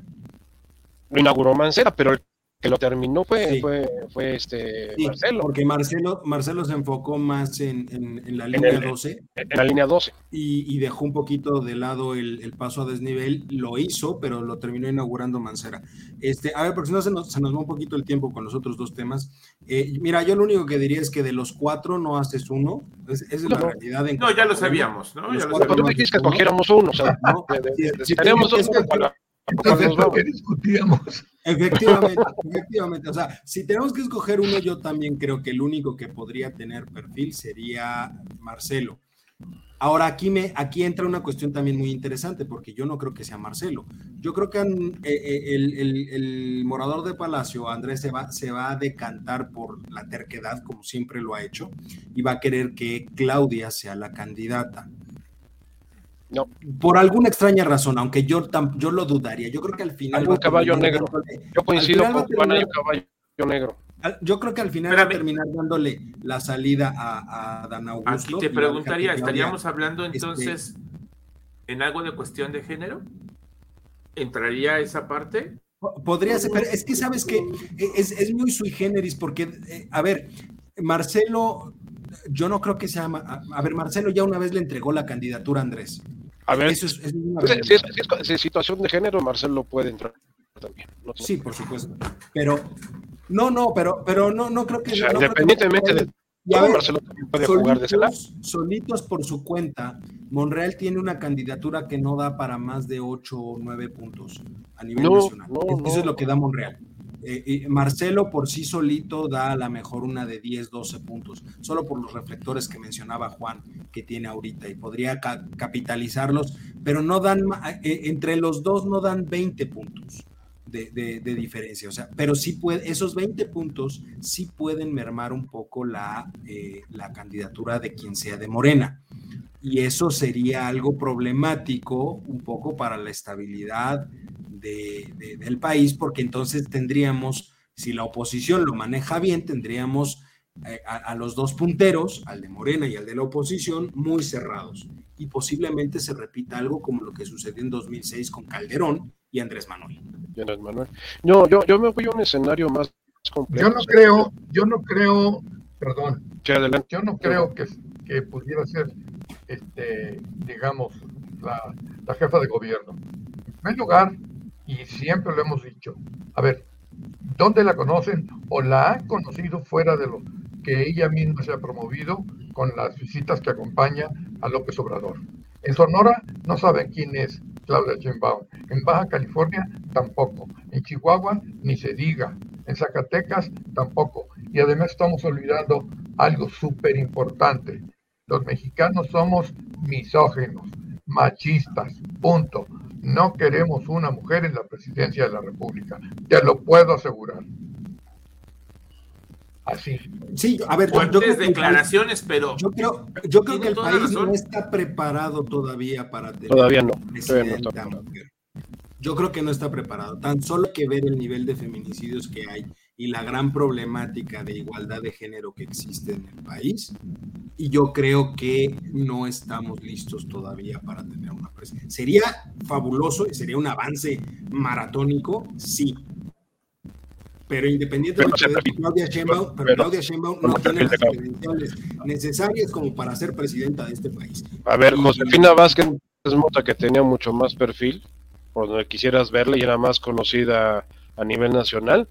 Lo inauguró Mancera, pero el que lo terminó fue, sí. fue, fue, este sí, Marcelo. Porque Marcelo, Marcelo se enfocó más en, en, en la línea en el, 12. En la línea 12. Y, y dejó un poquito de lado el, el, paso a desnivel. Lo hizo, pero lo terminó inaugurando Mancera. Este, a ver, porque si no se nos, se nos va un poquito el tiempo con los otros dos temas. Eh, mira, yo lo único que diría es que de los cuatro no haces uno. Es, esa es no, la realidad. En no, ya lo sabíamos, ¿no? Ya lo sabíamos. Tú dijiste que cogiéramos uno. O sea, ¿no? si, si tenemos dos, para entonces, ¿por qué discutíamos? Efectivamente, efectivamente. O sea, si tenemos que escoger uno, yo también creo que el único que podría tener perfil sería Marcelo. Ahora, aquí, me, aquí entra una cuestión también muy interesante, porque yo no creo que sea Marcelo. Yo creo que el, el, el, el morador de Palacio, Andrés, se va, se va a decantar por la terquedad, como siempre lo ha hecho, y va a querer que Claudia sea la candidata. No. Por alguna extraña razón, aunque yo, yo lo dudaría. Yo creo que al final. Algún caballo negro. Yo coincido con Juan, hay un caballo negro. Yo creo que al final va a terminar dándole la salida a, Dan Augusto. Aquí te preguntaría, ¿estaríamos hablando este entonces en algo de cuestión de género? ¿Entraría esa parte? Podría ser, pero es que sabes que es, muy sui generis, porque, eh, a ver, Marcelo, yo no creo que sea. A, ver, Marcelo ya una vez le entregó la candidatura a Andrés. A ver, si, es, situación de género, Marcelo puede entrar también. sí, por supuesto. Pero, no, no, pero, pero no, no creo que. independientemente de Marcelo puede jugar de ese lado. Solitos por su cuenta, Monreal tiene una candidatura que no da para más de 8 o 9 puntos a nivel nacional. Eso es lo que da Monreal. Eh, Marcelo por sí solito da a lo mejor una de 10, 12 puntos, solo por los reflectores que mencionaba Juan que tiene ahorita y podría capitalizarlos, pero no dan, eh, entre los dos no dan 20 puntos. De, diferencia, o sea, pero sí puede, esos 20 puntos sí pueden mermar un poco la, eh, la candidatura de quien sea de Morena y eso sería algo problemático un poco para la estabilidad del país, porque entonces tendríamos, si la oposición lo maneja bien, tendríamos eh, a, los dos punteros, al de Morena y al de la oposición, muy cerrados. Y posiblemente se repita algo como lo que sucedió en 2006 con Calderón y Andrés Manuel. Andrés Manuel. No, yo, yo me voy a un escenario más complejo. Yo no creo, yo no creo, perdón, yo no creo que, que pudiera ser este, digamos, la, jefa de gobierno. En primer lugar, y siempre lo hemos dicho, a ver, ¿dónde la conocen o la han conocido fuera de lo que ella misma se ha promovido con las visitas que acompaña a López Obrador? En Sonora no saben quién es Claudia Sheinbaum. En Baja California tampoco. En Chihuahua ni se diga. En Zacatecas tampoco. Y además estamos olvidando algo súper importante. Los mexicanos somos misógenos, machistas, punto. No queremos una mujer en la presidencia de la República. Te lo puedo asegurar. Así. Sí, a ver, Fuertes declaraciones, pero yo creo, yo creo que el país no está preparado todavía para tener todavía no, Yo creo que no está preparado. Tan solo hay que ver el nivel de feminicidios que hay y la gran problemática de igualdad de género que existe en el país. Y yo creo que no estamos listos todavía para tener una presidencia. Sería fabuloso y sería un avance maratónico, sí. Pero independientemente de Claudia Sheinbaum, pero, Claudia Sheinbaum no, tiene las credenciales necesarias como para ser presidenta de este país. A ver, Josefina Vázquez es mota que tenía mucho más perfil, por donde quisieras verla y era más conocida a nivel nacional.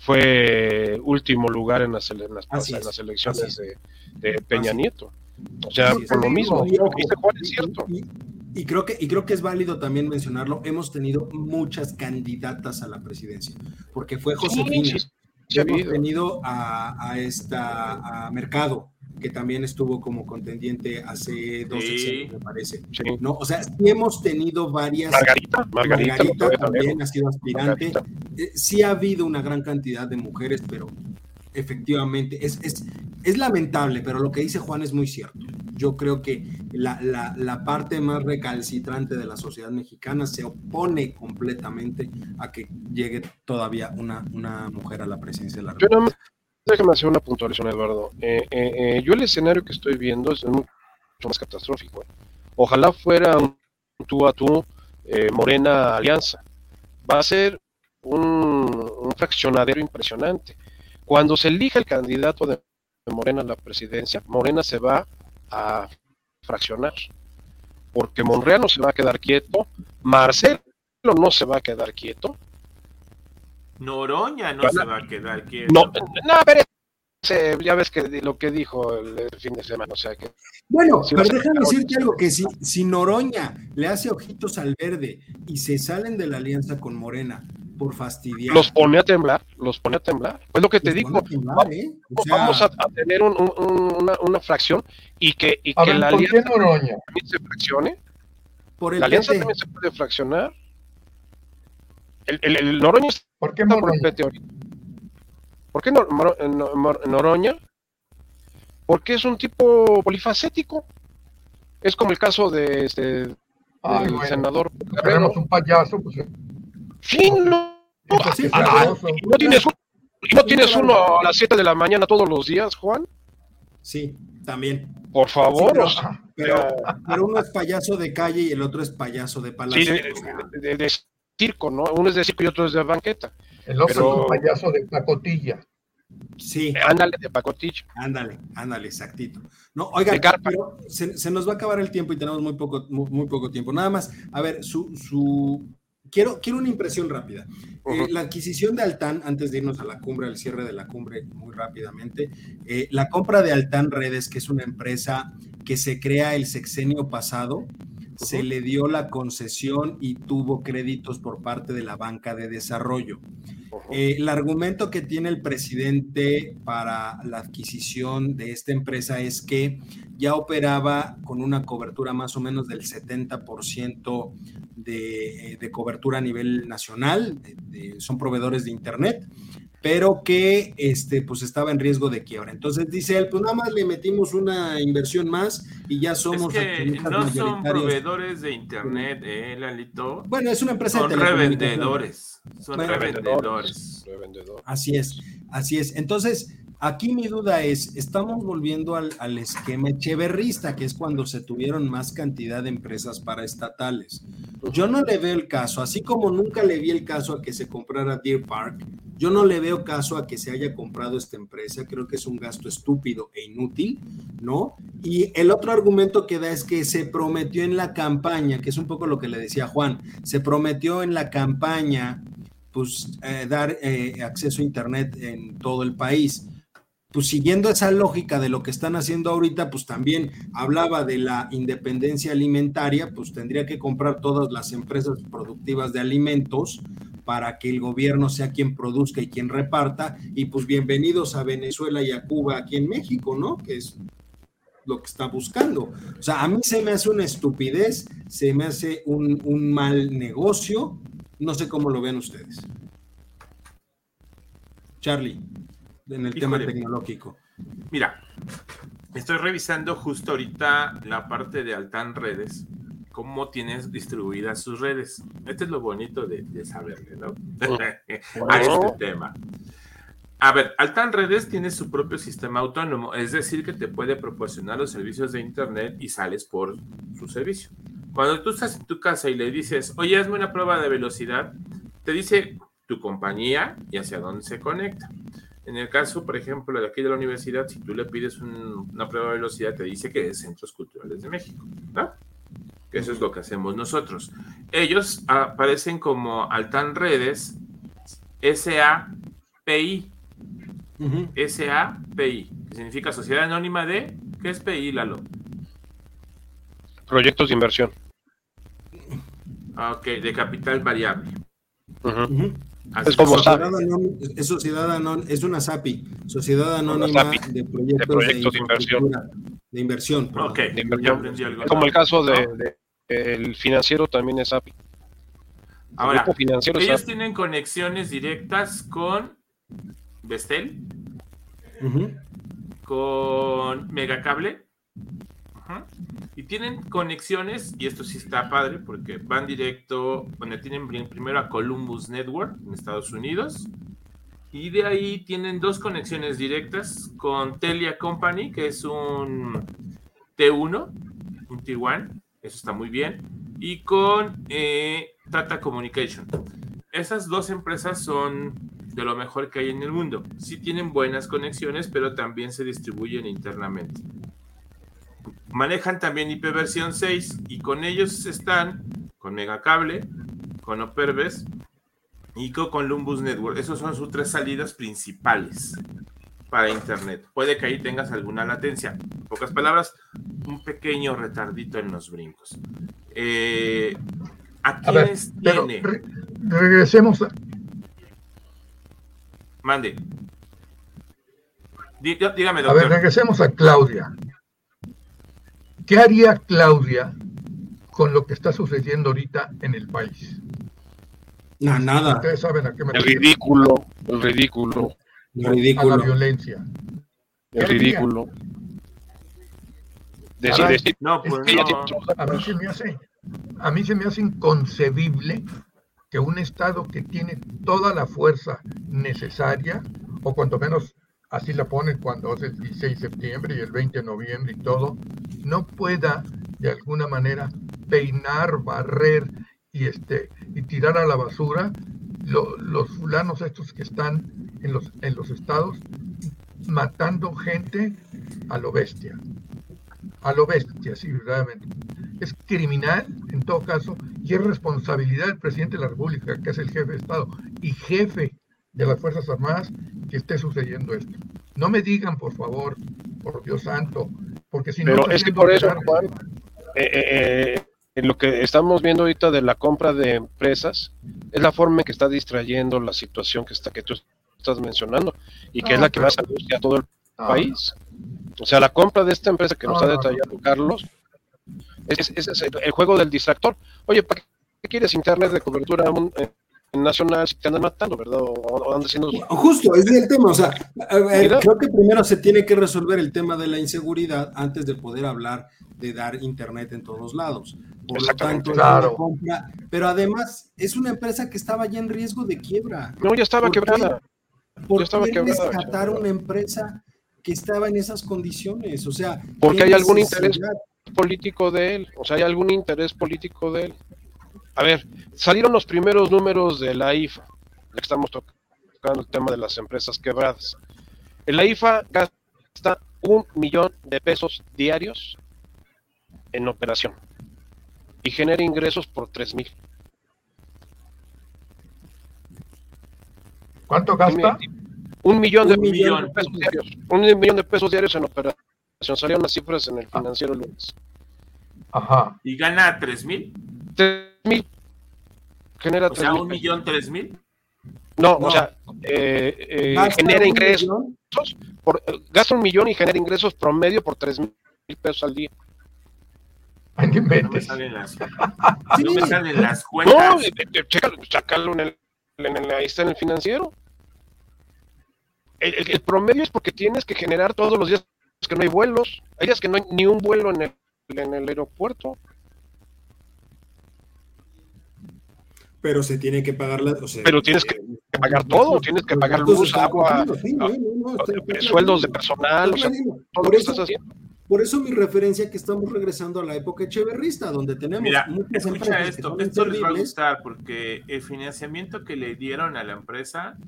Fue último lugar en las, en las, elecciones de, Peña Nieto. O sea, por lo mismo, Y, creo que, y creo que es válido también mencionarlo, hemos tenido muchas candidatas a la presidencia, porque fue Josefina. hemos tenido a, a esta a Mercado, que también estuvo como contendiente hace dos sí. me parece. No, o sea, sí hemos tenido varias. Margarita, Margarita, también ha sido aspirante. Eh, sí ha habido una gran cantidad de mujeres, pero efectivamente es, es, es lamentable, pero lo que dice Juan es muy cierto. Yo creo que la, la, la, parte más recalcitrante de la sociedad mexicana se opone completamente a que llegue todavía una, una mujer a la presidencia de la República. Déjame hacer una puntualización, Eduardo. Eh, eh, eh, yo el escenario que estoy viendo es mucho más catastrófico. Ojalá fuera un tú a tú Morena Alianza. Va a ser un, fraccionadero impresionante. Cuando se elija el candidato de Morena a la presidencia, Morena se va a fraccionar. Porque Monreal no se va a quedar quieto, Marcelo no se va a quedar quieto, Noroña no se va a quedar quieto. No, no, pero ya ves que lo que dijo el, fin de semana, o sea que... Bueno, pero déjame decirte algo, que si, si Noroña le hace ojitos al verde y se salen de la alianza con Morena por fastidiar... Los pone a temblar, los pone a temblar. Es lo que te digo. ¿eh? vamos a, tener una, fracción y que, y que la alianza también se fraccione. Por la alianza también se puede fraccionar. El, el, el Noroña ¿Por qué Noroña? ¿Por qué Noroña? Porque es un tipo polifacético. Es como el caso de este del senador. Tenemos un payaso, pues. Sí, no. no, tienes, no ¿No tienes uno a las 7 de la mañana todos los días, Juan? Sí, también. Por favor. pero, uno es payaso de calle y el otro es payaso de palacio. Sí, de, circo, ¿no? Uno es de circo y otro es de banqueta. El otro es un payaso de pacotilla. Sí. Ándale, de pacotilla. Ándale, ándale, exactito. No, oiga, pero se, nos va a acabar el tiempo y tenemos muy poco, muy, poco tiempo. Nada más, a ver, su, su, quiero, quiero una impresión rápida. Eh, la adquisición de Altán, antes de irnos a la cumbre, al cierre de la cumbre muy rápidamente, eh, la compra de Altán Redes, que es una empresa que se crea el sexenio pasado, se le dio la concesión y tuvo créditos por parte de la banca de desarrollo. Eh, el argumento que tiene el presidente para la adquisición de esta empresa es que ya operaba con una cobertura más o menos del 70% de, de, cobertura a nivel nacional, son proveedores de Internet pero que este, pues estaba en riesgo de quiebra. Entonces dice él, pues nada más le metimos una inversión más y ya somos... Es que no son proveedores de internet, eh, Lalito. Bueno, es una empresa son revendedores. Son revendedores. Así es, así es. Entonces, Aquí mi duda es, estamos volviendo al, esquema echeverrista, que es cuando se tuvieron más cantidad de empresas paraestatales. Yo no le veo el caso, así como nunca le vi el caso a que se comprara Deer Park, yo no le veo caso a que se haya comprado esta empresa, creo que es un gasto estúpido e inútil, ¿no? Y el otro argumento que da es que se prometió en la campaña, que es un poco lo que le decía Juan, se prometió en la campaña pues eh, dar eh, acceso a Internet en todo el país pues siguiendo esa lógica de lo que están haciendo ahorita, pues también hablaba de la independencia alimentaria, pues tendría que comprar todas las empresas productivas de alimentos para que el gobierno sea quien produzca y quien reparta, y pues bienvenidos a Venezuela y a Cuba aquí en México, ¿no? Que es lo que está buscando. O sea, a mí se me hace una estupidez, se me hace un, un mal negocio, no sé cómo lo ven ustedes. Charlie en el tema tecnológico? Mira, estoy revisando justo ahorita la parte de Altan Redes, cómo tienes distribuidas sus redes. Este es lo bonito de, de saberle, ¿no? a este tema. A ver, Altan Redes tiene su propio sistema autónomo, es decir, que te puede proporcionar los servicios de Internet y sales por su servicio. Cuando tú estás en tu casa y le dices, oye, hazme una prueba de velocidad, te dice tu compañía y hacia dónde se conecta. En el caso, por ejemplo, de aquí de la universidad, si tú le pides una prueba de velocidad, te dice que es Centros Culturales de México, ¿no? Que eso es lo que hacemos nosotros. Ellos aparecen como Altan Redes SAPI. SAPI, que significa Sociedad Anónima de. ¿Qué es PI, Lalo? Proyectos de inversión. Ah, ok, de capital variable es como sociedad es, sociedad es una SAPI, Sociedad Anónima de Proyectos de, inversión. De inversión. Como el caso de, el financiero también es SAPI. Ahora, ellos tienen conexiones directas con Vestel, con Megacable, y tienen conexiones, y esto sí está padre, porque van directo, bueno, tienen primero a Columbus Network en Estados Unidos, y de ahí tienen dos conexiones directas con Telia Company, que es un T1, un T1, eso está muy bien, y con eh, Tata Communication. Esas dos empresas son de lo mejor que hay en el mundo. Sí tienen buenas conexiones, pero también se distribuyen internamente manejan también IP versión 6 y con ellos están con Megacable, con Operbes y con Columbus Network. Esas son sus tres salidas principales para Internet. Puede que ahí tengas alguna latencia. En pocas palabras, un pequeño retardito en los brincos. Eh, ¿A quiénes tiene? regresemos a... Mande. dígame, doctor. A ver, regresemos a Claudia. ¿Qué haría Claudia con lo que está sucediendo ahorita en el país? No, nada. Ustedes saben a qué me El ridículo, el ridículo. El ridículo. A la violencia. El ridículo. Decir, no, pues A mí, se me hace, a mí se me hace inconcebible que un Estado que tiene toda la fuerza necesaria o cuanto menos así la ponen cuando es el 16 de septiembre y el 20 de noviembre y todo, no pueda de alguna manera peinar, barrer y, este, y tirar a la basura los fulanos estos que están en los, en los estados matando gente a lo bestia. A lo bestia, sí, verdaderamente. Es criminal, en todo caso, y es responsabilidad del presidente de la República, que es el jefe de Estado y jefe de las Fuerzas Armadas, que esté sucediendo esto. No me digan, por favor, por Dios santo, porque si no... Pero es que por eso, Juan, eh, eh, eh, lo que estamos viendo ahorita de la compra de empresas es la forma en que está distrayendo la situación que está que tú estás mencionando y que es la que más angustia a todo el país. O sea, la compra de esta empresa que nos ha detallado Carlos, es, el juego del distractor. Oye, ¿para qué quieres internet de cobertura nacional si te andan matando, verdad? O, haciendo... Justo, ese es el tema. O sea, creo que primero se tiene que resolver el tema de la inseguridad antes de poder hablar de dar internet en todos lados. Por lo tanto, claro. compra, pero además es una empresa que estaba ya en riesgo de quiebra. No, ya estaba quebrada. ¿Por ya estaba quebrada, rescatar una empresa que estaba en esas condiciones? O sea, porque hay algún interés político de él, o sea, hay algún interés político de él. A ver, salieron los primeros números de la IFA, estamos tocando el tema de las empresas quebradas. La IFA gasta un millón de pesos diarios en operación y genera ingresos por tres mil. ¿Cuánto gasta? Un millón, de, pesos diarios. Un millón de pesos diarios en operación. Salieron las cifras en el financiero lunes. Ajá. ¿Y gana tres mil? Tres mil. Genera o sea, un millón tres mil. No, o sea, eh, eh, genera ingresos. Por, gasta un millón y genera ingresos promedio por tres mil pesos al día. No me salen las, no me salen las cuentas. No, eh, chécalo, chácalo en el, en el, ahí está en el financiero. El, el, promedio es porque tienes que generar todos los días que no hay vuelos. Hay días que no hay ni un vuelo en el, en el aeropuerto. Pero se tiene que pagar la. O sea, pero tienes que, que pagar todo, tienes que pagar luz, agua, sí, no, no, sueldos de personal, o sea, todo lo que estás haciendo. Por eso mi referencia que estamos regresando a la época echeverrista, donde tenemos Mira, muchas escucha esto, esto les va a gustar porque el financiamiento que le dieron a la empresa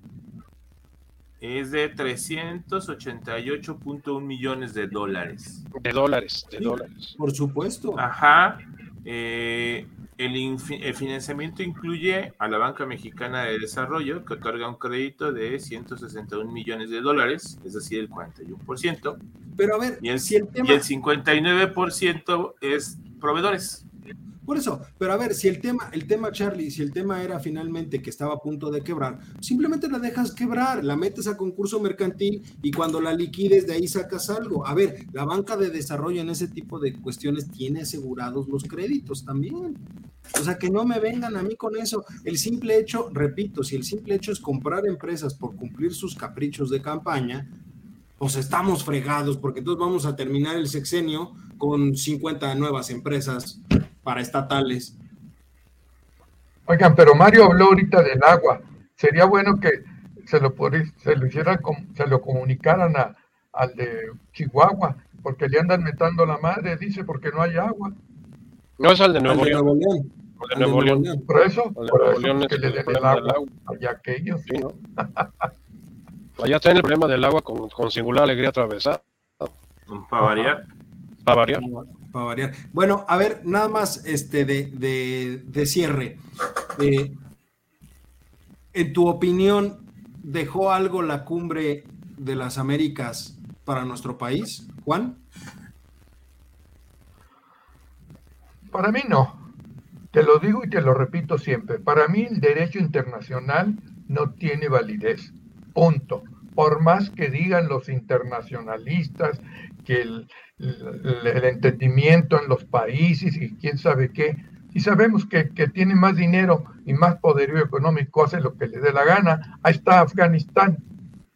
es de 388.1 millones de dólares. De dólares, de dólares. Por supuesto. Ajá. Eh, el, financiamiento incluye a la Banca Mexicana de Desarrollo, que otorga un crédito de 161 millones de dólares, es decir, el 41%. Pero a ver, y el, si el tema... y el 59% es proveedores. Por eso, pero a ver, si el tema, el tema, Charlie, si el tema era finalmente que estaba a punto de quebrar, simplemente la dejas quebrar, la metes a concurso mercantil y cuando la liquides de ahí sacas algo. A ver, la banca de desarrollo en ese tipo de cuestiones tiene asegurados los créditos también. O sea, que no me vengan a mí con eso. El simple hecho, repito, si el simple hecho es comprar empresas por cumplir sus caprichos de campaña, pues estamos fregados, porque entonces vamos a terminar el sexenio con 50 nuevas empresas para estatales. Oigan, pero Mario habló ahorita del agua. Sería bueno que se lo, se lo, hiciera, se lo comunicaran a, al de Chihuahua, porque le andan metiendo la madre, dice, porque no hay agua. No es al de Nuevo, León. De Nuevo León. Por eso, por eso que le den el agua, allá aquellos. Sí, ¿no? Allá está el problema del agua con, con singular alegría atravesada. Para variar. Para variar. Bueno, a ver, nada más este de, cierre. Eh, en tu opinión, ¿dejó algo la cumbre de las Américas para nuestro país, Juan? Para mí no. Te lo digo y te lo repito siempre. Para mí el derecho internacional no tiene validez. Punto. Por más que digan los internacionalistas que el, entendimiento en los países y quién sabe qué. Y sabemos que, que tiene más dinero y más poderío económico, hace lo que le dé la gana. Ahí está Afganistán.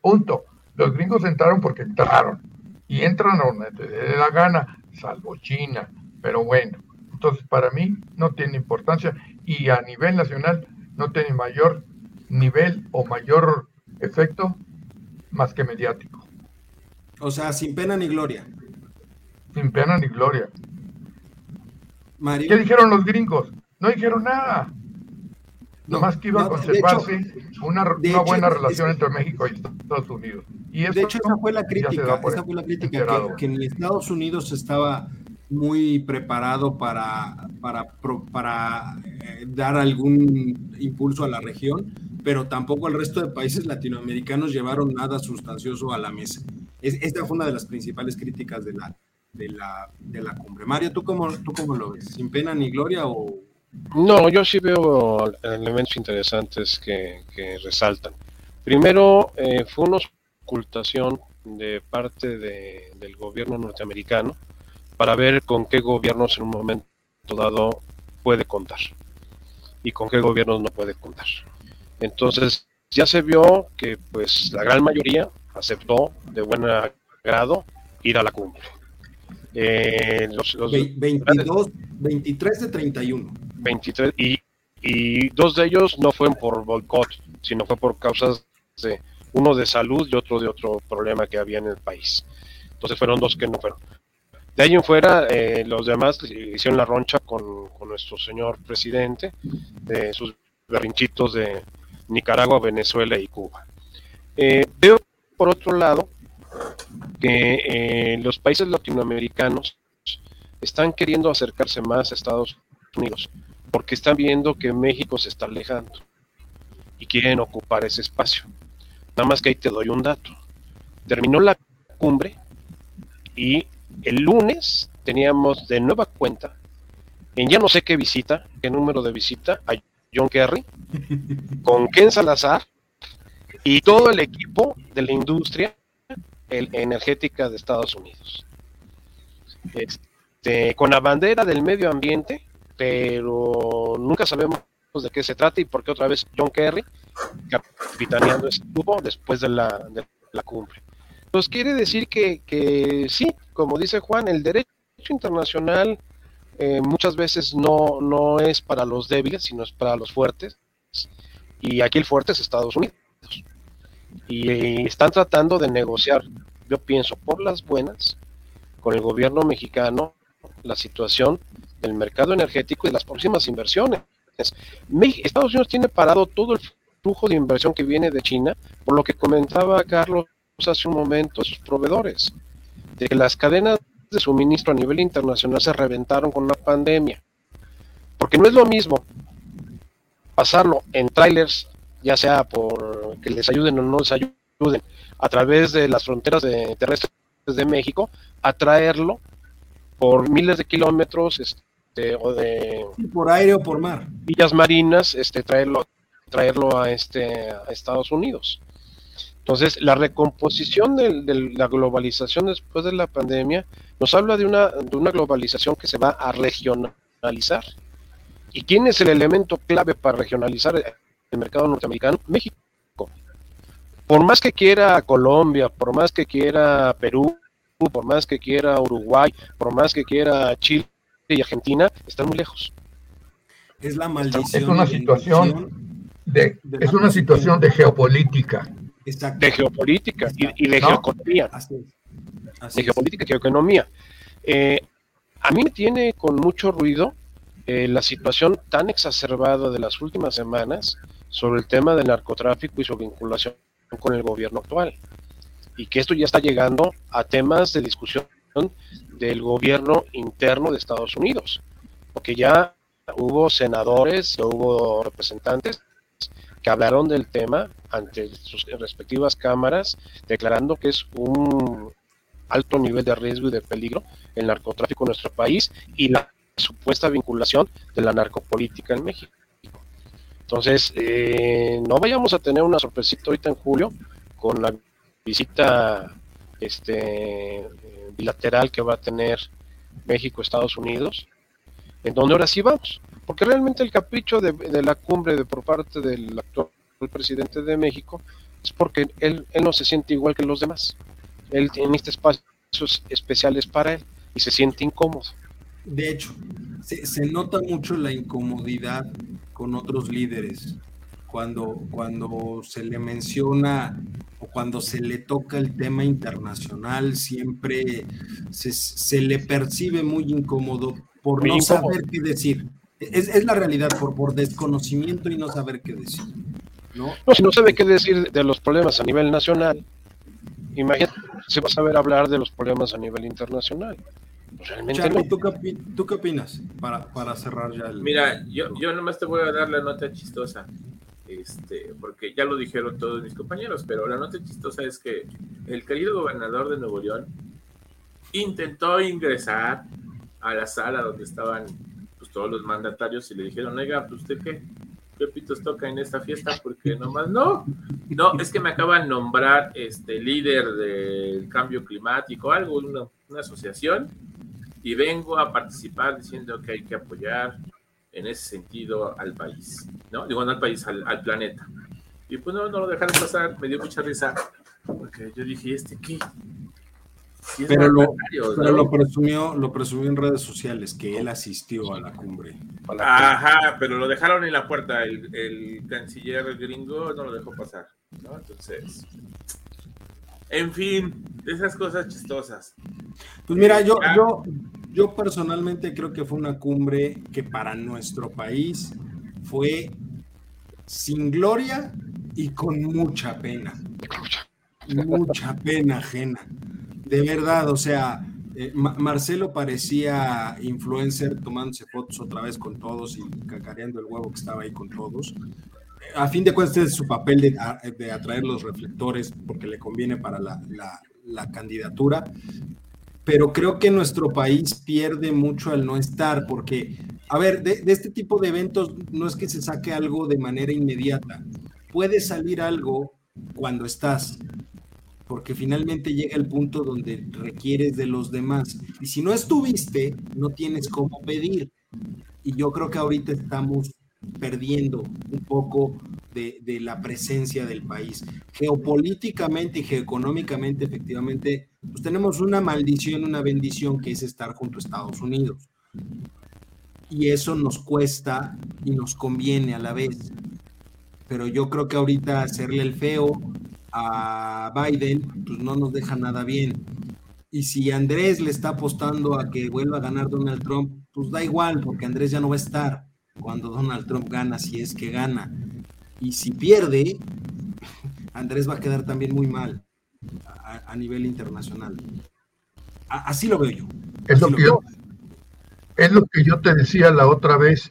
Punto. Los gringos entraron porque entraron. Y entran donde le dé la gana, salvo China. Pero bueno, entonces para mí no tiene importancia y a nivel nacional no tiene mayor nivel o mayor efecto más que mediático. O sea, sin pena ni gloria. Sin pena ni gloria. ¿Qué dijeron los gringos? No dijeron nada. No, Nomás que iba a conservarse una, buena relación entre México y Estados Unidos. Y de hecho, esa fue la crítica, esa fue la crítica que, que, ni Estados Unidos estaba muy preparado para, para, para eh, dar algún impulso a la región, pero tampoco el resto de países latinoamericanos llevaron nada sustancioso a la mesa. esta fue una de las principales críticas de la, de la, de la cumbre. Mario, ¿tú cómo, ¿tú cómo lo ves? ¿Sin pena ni gloria o...? No, yo sí veo elementos interesantes que, que resaltan. Primero, eh, fue una ocultación de parte de, del gobierno norteamericano para ver con qué gobiernos en un momento dado puede contar y con qué gobiernos no puede contar. Entonces, ya se vio que pues la gran mayoría aceptó de buen grado ir a la cumbre. Eh, los, 22, 23 de 31. 23, y, y dos de ellos no fueron por boicot, sino fue por causas de uno de salud y otro de otro problema que había en el país. Entonces fueron dos que no fueron. De ahí en fuera, eh, los demás hicieron la roncha con, nuestro señor presidente, de sus berrinchitos de Nicaragua, Venezuela y Cuba. Eh, veo, por otro lado, que eh, los países latinoamericanos están queriendo acercarse más a Estados Unidos porque están viendo que México se está alejando y quieren ocupar ese espacio. Nada más que ahí te doy un dato. Terminó la cumbre y el lunes teníamos de nueva cuenta en ya no sé qué visita, qué número de visita a John Kerry, con Ken Salazar y todo el equipo de la industria energética de Estados Unidos. Este, con la bandera del medio ambiente, pero nunca sabemos de qué se trata y por qué otra vez John Kerry capitaneando este grupo después de la, de la cumbre. Pues quiere decir que, que, sí, como dice Juan, el derecho internacional eh, muchas veces no, no es para los débiles, sino es para los fuertes. Y aquí el fuerte es Estados Unidos. Y están tratando de negociar, yo pienso, por las buenas, con el gobierno mexicano la situación del mercado energético y las próximas inversiones. Estados Unidos tiene parado todo el flujo de inversión que viene de China, por lo que comentaba Carlos hace un momento, sus proveedores, de que las cadenas de suministro a nivel internacional se reventaron con la pandemia. Porque no es lo mismo pasarlo en trailers, ya sea por que les ayuden o no les ayuden, a través de las fronteras de, terrestres de México, a traerlo por miles de kilómetros este, o de... Por aire o por mar. Villas marinas, este, traerlo, traerlo a, este, a Estados Unidos. Entonces, la recomposición de, la globalización después de la pandemia nos habla de una, de una globalización que se va a regionalizar. ¿Y quién es el elemento clave para regionalizar el mercado norteamericano? México. Por más que quiera Colombia, por más que quiera Perú, por más que quiera Uruguay, por más que quiera Chile y Argentina, están muy lejos. Es la maldición. Es una situación de, es una situación de geopolítica de geopolítica y, de geoeconomía. De geopolítica y geoeconomía. Eh, a mí me tiene con mucho ruido eh, la situación tan exacerbada de las últimas semanas sobre el tema del narcotráfico y su vinculación con el gobierno actual. Y que esto ya está llegando a temas de discusión del gobierno interno de Estados Unidos. Porque ya hubo senadores, hubo representantes que hablaron del tema ante sus respectivas cámaras, declarando que es un alto nivel de riesgo y de peligro el narcotráfico en nuestro país y la supuesta vinculación de la narcopolítica en México. Entonces, eh, no vayamos a tener una sorpresita ahorita en julio con la visita este, bilateral que va a tener México-Estados Unidos, en donde ahora sí vamos porque realmente el capricho de, la cumbre de por parte del actual presidente de México es porque él, no se siente igual que los demás. Él tiene este espacios especiales para él y se siente incómodo. De hecho, se, nota mucho la incomodidad con otros líderes cuando, cuando se le menciona o cuando se le toca el tema internacional, siempre se, le percibe muy incómodo por no saber qué decir. Es, la realidad, por, por desconocimiento y no saber qué decir. ¿No? si no sabe qué decir de los problemas a nivel nacional, imagínate, se va a saber hablar de los problemas a nivel internacional. Realmente ¿tú, qué, opinas para, para cerrar ya el... Mira, yo, yo nomás te voy a dar la nota chistosa este, porque ya lo dijeron todos mis compañeros, pero la nota chistosa es que el querido gobernador de Nuevo León intentó ingresar a la sala donde estaban pues, todos los mandatarios y le dijeron, oiga, pues usted qué, qué pitos toca en esta fiesta, porque nomás no, no, es que me acaban de nombrar este líder del cambio climático, algo, una, una asociación, y vengo a participar diciendo que hay que apoyar en ese sentido al país, ¿no? Digo, no al país, al, planeta. Y pues no, no lo dejaron pasar, me dio mucha risa, porque yo dije, ¿este qué? Pero, lo, pero lo, presumió, lo presumió en redes sociales, que él asistió a la cumbre. Ajá, pero lo dejaron en la puerta, el, el canciller gringo no lo dejó pasar, ¿no? Entonces, en fin, esas cosas chistosas. Pues mira, yo, yo, yo personalmente creo que fue una cumbre que para nuestro país fue sin gloria y con mucha pena. Mucha pena ajena. De verdad, o sea, eh, Marcelo parecía influencer tomándose fotos otra vez con todos y cacareando el huevo que estaba ahí con todos. A fin de cuentas, es su papel de, atraer los reflectores porque le conviene para la, la candidatura pero creo que nuestro país pierde mucho al no estar, porque, a ver, de, este tipo de eventos no es que se saque algo de manera inmediata, puede salir algo cuando estás, porque finalmente llega el punto donde requieres de los demás. Y si no estuviste, no tienes cómo pedir. Y yo creo que ahorita estamos perdiendo un poco de, la presencia del país. Geopolíticamente y geoeconómicamente, efectivamente, pues tenemos una maldición, una bendición que es estar junto a Estados Unidos. Y eso nos cuesta y nos conviene a la vez. Pero yo creo que ahorita hacerle el feo a Biden, pues no nos deja nada bien. Y si Andrés le está apostando a que vuelva a ganar Donald Trump, pues da igual, porque Andrés ya no va a estar cuando Donald Trump gana, si es que gana. Y si pierde, Andrés va a quedar también muy mal a, nivel internacional. así lo veo yo. Es lo, que yo, es lo que yo te decía la otra vez.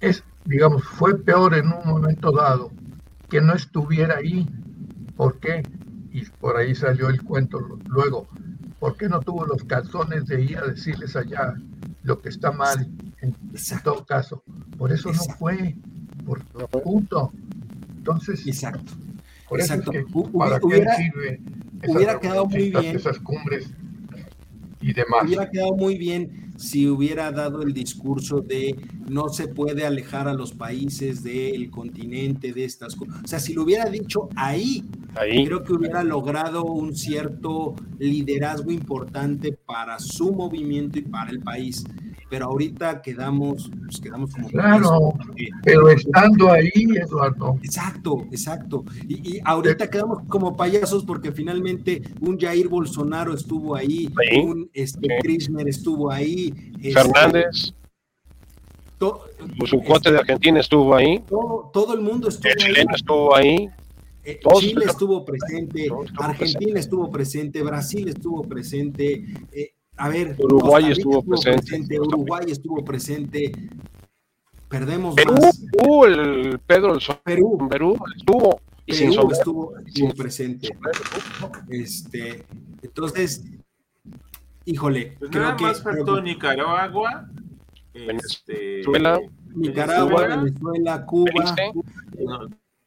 Es, digamos, fue peor en un momento dado que no estuviera ahí. ¿Por qué? Y por ahí salió el cuento luego. ¿Por qué no tuvo los calzones de ir a decirles allá lo que está mal en, todo caso? Por eso no fue, por punto. Entonces, exacto. Por exacto. Eso es que, ¿para hubiera, qué sirve hubiera quedado muy bien. Esas cumbres y demás. Hubiera quedado muy bien si hubiera dado el discurso de no se puede alejar a los países del continente de estas cosas. O sea, si lo hubiera dicho ahí, ahí, creo que hubiera logrado un cierto liderazgo importante para su movimiento y para el país pero ahorita quedamos, pues quedamos como... Claro, pero estando ahí, Eduardo. Exacto, exacto. Y, ahorita quedamos como payasos porque finalmente un Jair Bolsonaro estuvo ahí, un este, estuvo ahí. Este, Fernández. su cuate de Argentina estuvo ahí. Todo, el mundo estuvo el chileno estuvo ahí. Eh, Chile estuvo presente, Argentina estuvo presente, Brasil estuvo presente, eh, a ver, Uruguay estuvo, presente. Uruguay estuvo presente. Perdemos Perú, más. Perú, el Pedro el Perú, Perú estuvo y Perú estuvo, estuvo presente. Este, entonces, híjole, pues creo nada que, más faltó Nicaragua, este, Venezuela, Nicaragua, Venezuela, Cuba.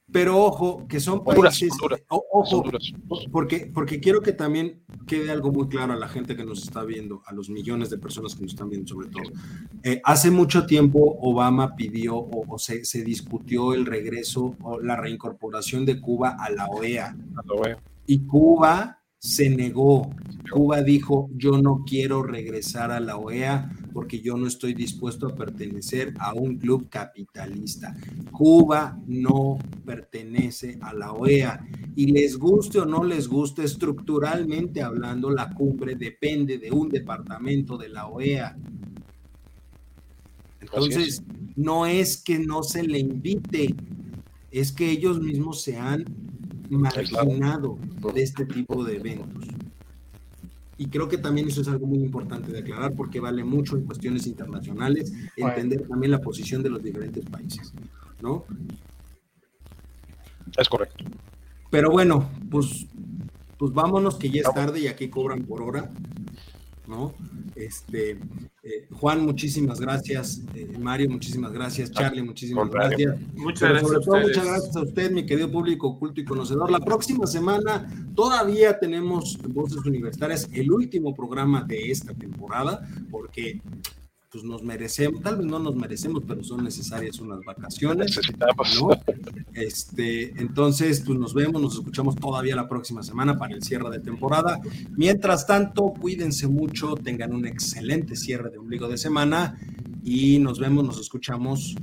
Pero ojo, que son países, ojo, porque, porque quiero que también quede algo muy claro a la gente que nos está viendo, a los millones de personas que nos están viendo sobre todo. Eh, hace mucho tiempo Obama pidió o, se, se, discutió el regreso o la reincorporación de Cuba a la OEA. A la OEA. Y Cuba se negó. Cuba dijo, yo no quiero regresar a la OEA porque yo no estoy dispuesto a pertenecer a un club capitalista. Cuba no pertenece a la OEA y les guste o no les guste, estructuralmente hablando, la cumbre depende de un departamento de la OEA. Entonces, no es que no se le invite, es que ellos mismos se han marginado de este tipo de eventos. Y creo que también eso es algo muy importante de aclarar porque vale mucho en cuestiones internacionales entender también la posición de los diferentes países, ¿no? Es correcto. Pero bueno, pues, pues vámonos que ya es tarde y aquí cobran por hora. ¿No? Este, eh, Juan, muchísimas gracias. Eh, Mario, muchísimas gracias. Charlie, muchísimas gracias. Muchas gracias. muchas gracias a usted, mi querido público culto y conocedor. La próxima semana todavía tenemos Voces Universitarias, el último programa de esta temporada, porque pues nos merecemos, tal vez no nos merecemos, pero son necesarias unas vacaciones. ¿no? Este, entonces, pues nos vemos, nos escuchamos todavía la próxima semana para el cierre de temporada. Mientras tanto, cuídense mucho, tengan un excelente cierre de ombligo de semana y nos vemos, nos escuchamos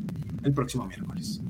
el próximo miércoles.